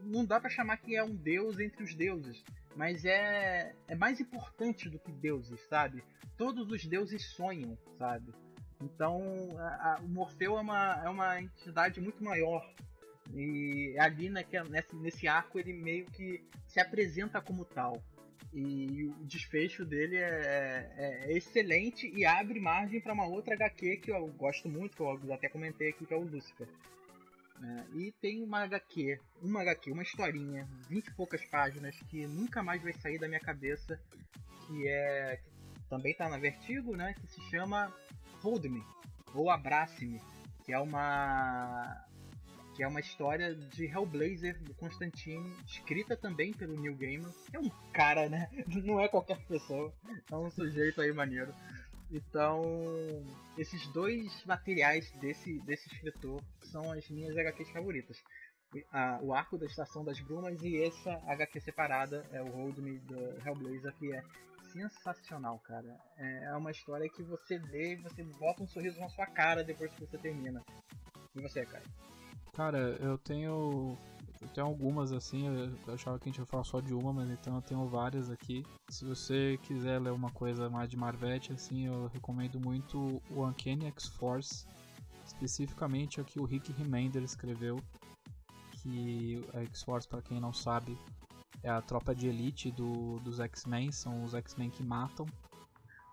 não dá para chamar que é um deus entre os deuses, mas é, é mais importante do que deuses, sabe? Todos os deuses sonham, sabe? Então, a, a, o Morfeu é uma, é uma entidade muito maior. E ali naquela, nesse, nesse arco ele meio que se apresenta como tal. E o desfecho dele é, é, é excelente e abre margem para uma outra HQ que eu gosto muito, que eu até comentei aqui, que é o Lucifer. É, e tem uma HQ, uma HQ, uma historinha, vinte e poucas páginas, que nunca mais vai sair da minha cabeça, que é. Que também tá na Vertigo, né? Que se chama Hold Me, ou Abrace-me, que é uma. Que é uma história de Hellblazer do Constantine, escrita também pelo Neil Gaiman. É um cara, né? Não é qualquer pessoa. É um sujeito aí maneiro. Então, esses dois materiais desse, desse escritor são as minhas HQs favoritas. O arco da Estação das Brumas e essa HQ separada é o Hold Me do Hellblazer, que é sensacional, cara. É, é uma história que você lê e você bota um sorriso na sua cara depois que você termina. E você, cara? Cara, eu tenho eu tenho algumas assim, eu achava que a gente ia falar só de uma, mas então eu tenho várias aqui. Se você quiser ler uma coisa mais de Marvete, assim, eu recomendo muito o Uncanny X-Force, especificamente aqui o Rick Remender escreveu, que a X-Force, para quem não sabe, é a tropa de elite do, dos X-Men, são os X-Men que matam.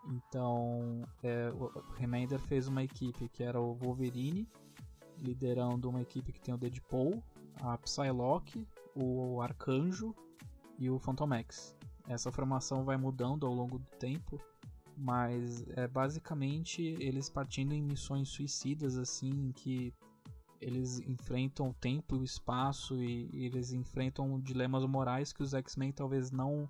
Então, é, o Remender fez uma equipe que era o Wolverine, liderando uma equipe que tem o Deadpool, a Psylocke, o Arcanjo e o Phantomex. Essa formação vai mudando ao longo do tempo, mas é basicamente eles partindo em missões suicidas assim, que eles enfrentam o tempo e o espaço e, e eles enfrentam dilemas morais que os X-Men talvez não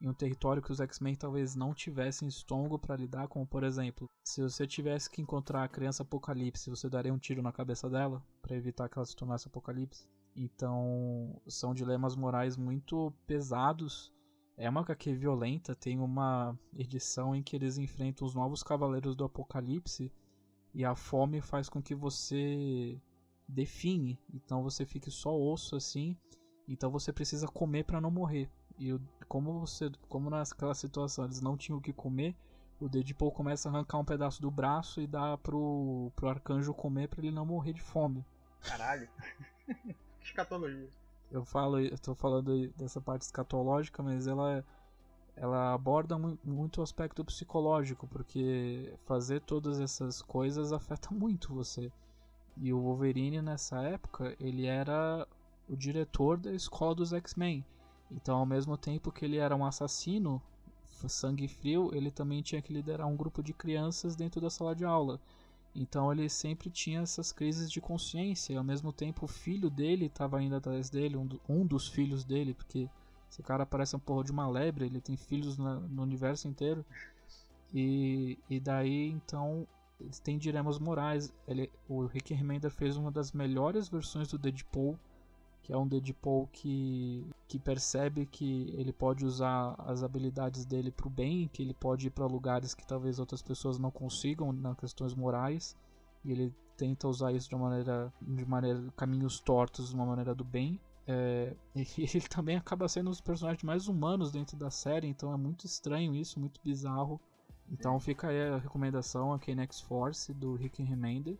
em um território que os X-Men talvez não tivessem estômago para lidar, como por exemplo, se você tivesse que encontrar a criança Apocalipse, você daria um tiro na cabeça dela para evitar que ela se tornasse Apocalipse? Então, são dilemas morais muito pesados. É uma HQ violenta, tem uma edição em que eles enfrentam os novos cavaleiros do Apocalipse e a fome faz com que você define, então você fique só osso assim, então você precisa comer para não morrer. E como você, como naquela situação eles não tinham o que comer, o Deadpool começa a arrancar um pedaço do braço e dá pro, pro arcanjo comer para ele não morrer de fome. Caralho. Escatologia. Eu falo, eu tô falando dessa parte escatológica, mas ela ela aborda muito o aspecto psicológico, porque fazer todas essas coisas afeta muito você. E o Wolverine nessa época, ele era o diretor da escola dos X-Men. Então, ao mesmo tempo que ele era um assassino, sangue frio, ele também tinha que liderar um grupo de crianças dentro da sala de aula. Então ele sempre tinha essas crises de consciência, e ao mesmo tempo o filho dele estava indo atrás dele, um, do, um, dos filhos dele, porque esse cara parece um porra de uma lebre, ele tem filhos na, no universo inteiro. E, e daí então têm dilemas morais. Ele, o Rick Remender fez uma das melhores versões do Deadpool que é um Deadpool que, que percebe que ele pode usar as habilidades dele pro bem, que ele pode ir para lugares que talvez outras pessoas não consigam, nas questões morais, e ele tenta usar isso de uma maneira, de maneira caminhos tortos, de uma maneira do bem. É, e ele também acaba sendo um dos personagens mais humanos dentro da série, então é muito estranho isso, muito bizarro. Então fica aí a recomendação, a K-Nex Force do Rick Remender.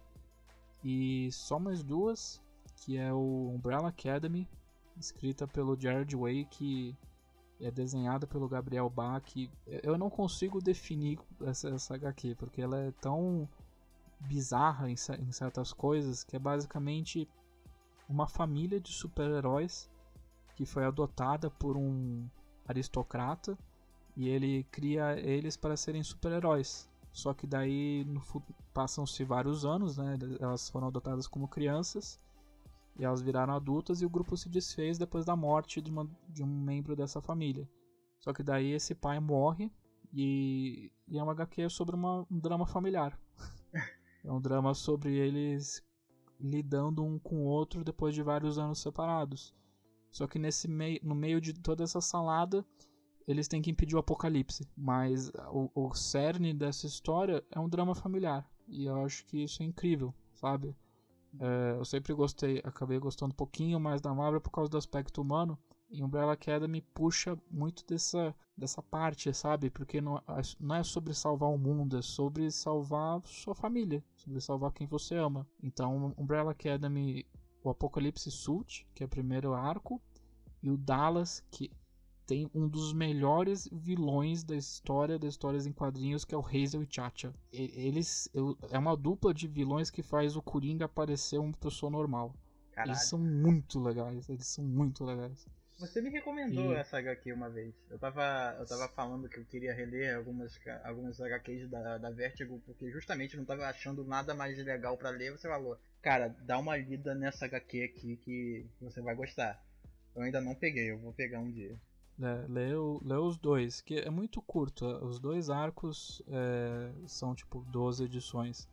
E só mais duas, que é o Umbrella Academy, escrita pelo Jared Way, que é desenhada pelo Gabriel Bach. Eu não consigo definir essa, essa HQ, porque ela é tão bizarra em, em certas coisas que é basicamente uma família de super-heróis que foi adotada por um aristocrata e ele cria eles para serem super-heróis. Só que daí passam-se vários anos, né? Elas foram adotadas como crianças e elas viraram adultas e o grupo se desfez depois da morte de, uma, de um membro dessa família. Só que daí esse pai morre e, e é uma HQ sobre uma, um drama familiar. é um drama sobre eles lidando um com o outro depois de vários anos separados. Só que nesse meio, no meio de toda essa salada, eles têm que impedir o apocalipse. Mas o, o cerne dessa história é um drama familiar. E eu acho que isso é incrível, sabe? É, eu sempre gostei, acabei gostando um pouquinho mais da Marvel por causa do aspecto humano. E Umbrella Academy puxa muito dessa, dessa parte, sabe? Porque não, não é sobre salvar o mundo, é sobre salvar sua família, sobre salvar quem você ama. Então, Umbrella Academy, o Apocalipse Suit, que é o primeiro arco, e o Dallas, que tem um dos melhores vilões da história das histórias em quadrinhos, que é o Hazel e Chacha. Eles é uma dupla de vilões que faz o Coringa parecer uma pessoa normal. Caralho. Eles são muito legais, eles são muito legais. Você me recomendou e... essa HQ uma vez. Eu tava, eu tava falando que eu queria reler algumas, algumas HQs da, da Vertigo, porque justamente não tava achando nada mais legal para ler. Você falou, cara, dá uma lida nessa HQ aqui que você vai gostar. Eu ainda não peguei, eu vou pegar um dia. É, leu, leu os dois, que é muito curto. Os dois arcos é, são tipo 12 edições.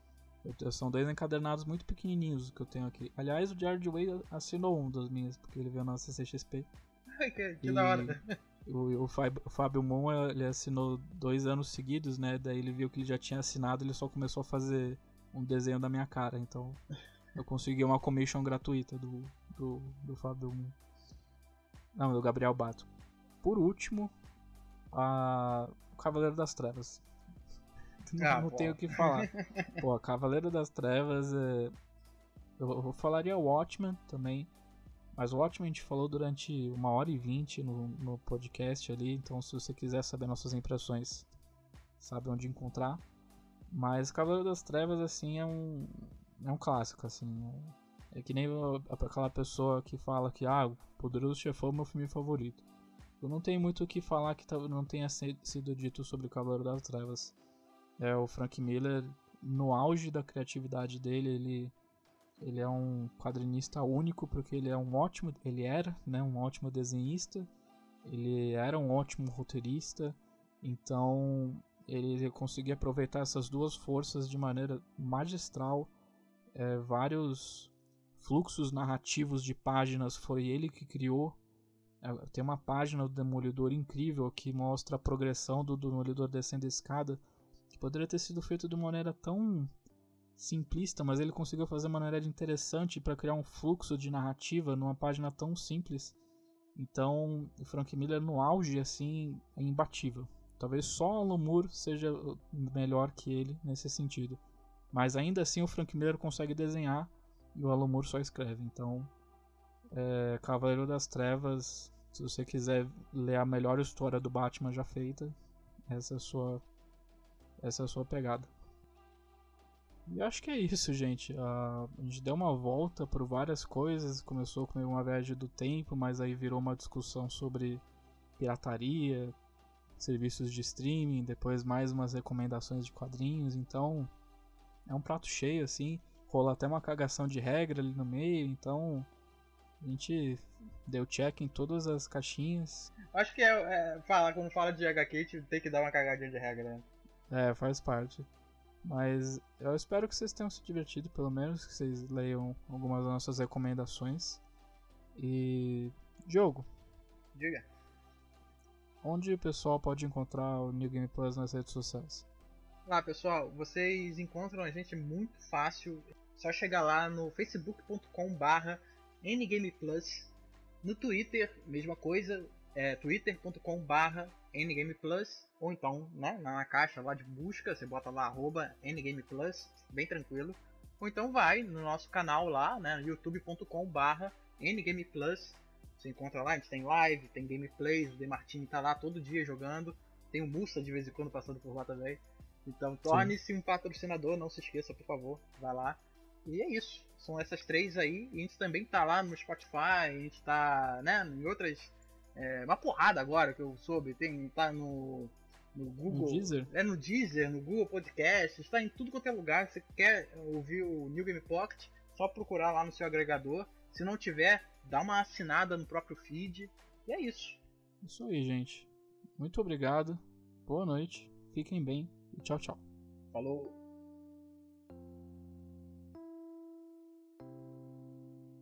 São dois encadernados muito pequenininhos que eu tenho aqui. Aliás, o Jared Way assinou um das minhas, porque ele veio na CCXP. que, que da hora. O, o, Fábio, o Fábio Mon ele assinou dois anos seguidos, né? Daí ele viu que ele já tinha assinado, ele só começou a fazer um desenho da minha cara. Então eu consegui uma commission gratuita do, do, do Fábio Mon. Não, do Gabriel Bato. Por último, a... o Cavaleiro das Trevas. Ah, não, tenho o que falar. Pô, Cavaleiro das Trevas é... eu, eu falaria Watchmen também. Mas o Watchmen a gente falou durante uma hora e vinte no, no podcast ali, então se você quiser saber nossas impressões, sabe onde encontrar. Mas Cavaleiro das Trevas, assim, é um, é um clássico, assim. É, é que nem aquela pessoa que fala que, ah, o Poderoso Chefão é o meu filme favorito. Eu não tenho muito o que falar que não tenha sido dito sobre o Cavaleiro das Trevas. É, o Frank Miller, no auge da criatividade dele, ele ele é um quadrinista único porque ele é um ótimo, ele era, né, um ótimo desenhista. Ele era um ótimo roteirista. Então, ele conseguia aproveitar essas duas forças de maneira magistral. É, vários fluxos narrativos de páginas foi ele que criou. Tem uma página do Demolidor incrível que mostra a progressão do Demolidor descendo a escada, que poderia ter sido feito de uma maneira tão simplista, mas ele conseguiu fazer uma maneira interessante para criar um fluxo de narrativa numa página tão simples. Então, o Frank Miller no auge assim é imbatível. Talvez só Alan Moore seja melhor que ele nesse sentido. Mas ainda assim o Frank Miller consegue desenhar e o Alan Moore só escreve. Então, é, Cavaleiro das Trevas, se você quiser ler a melhor história do Batman já feita, essa é a sua, essa é a sua pegada. E acho que é isso, gente. Uh, a gente deu uma volta por várias coisas. Começou com uma viagem do tempo, mas aí virou uma discussão sobre pirataria, serviços de streaming, depois mais umas recomendações de quadrinhos. Então é um prato cheio, assim. Rola até uma cagação de regra ali no meio. Então a gente deu check em todas as caixinhas. Acho que é, é fala, quando fala de HQ, tem que dar uma cagadinha de regra, né? É, faz parte. Mas eu espero que vocês tenham se divertido, pelo menos que vocês leiam algumas das nossas recomendações. E. Diogo. Diga. Onde o pessoal pode encontrar o New Game Plus nas redes sociais? Lá, pessoal, vocês encontram a gente muito fácil. Só chegar lá no facebook.com/barra ngameplus. No Twitter, mesma coisa, é twitter.com/barra ngameplus. Ou então, né, na caixa lá de busca, você bota lá arroba ngameplus, bem tranquilo. Ou então vai no nosso canal lá, né, youtube.com/barra ngameplus. Você encontra lá, a gente tem live, tem gameplays, o Demartini tá lá todo dia jogando. Tem o Musa de vez em quando passando por lá também. Então torne-se um patrocinador, não se esqueça, por favor, vai lá. E é isso. São essas três aí. E a gente também tá lá no Spotify, a gente tá, né, em outras. É, uma porrada agora que eu soube. Tem, tá no, no Google. No Deezer? É no Deezer, no Google Podcast, está em tudo quanto é lugar. Você quer ouvir o New Game Pocket, só procurar lá no seu agregador. Se não tiver, dá uma assinada no próprio feed. E é isso. Isso aí, gente. Muito obrigado. Boa noite. Fiquem bem e tchau, tchau. Falou.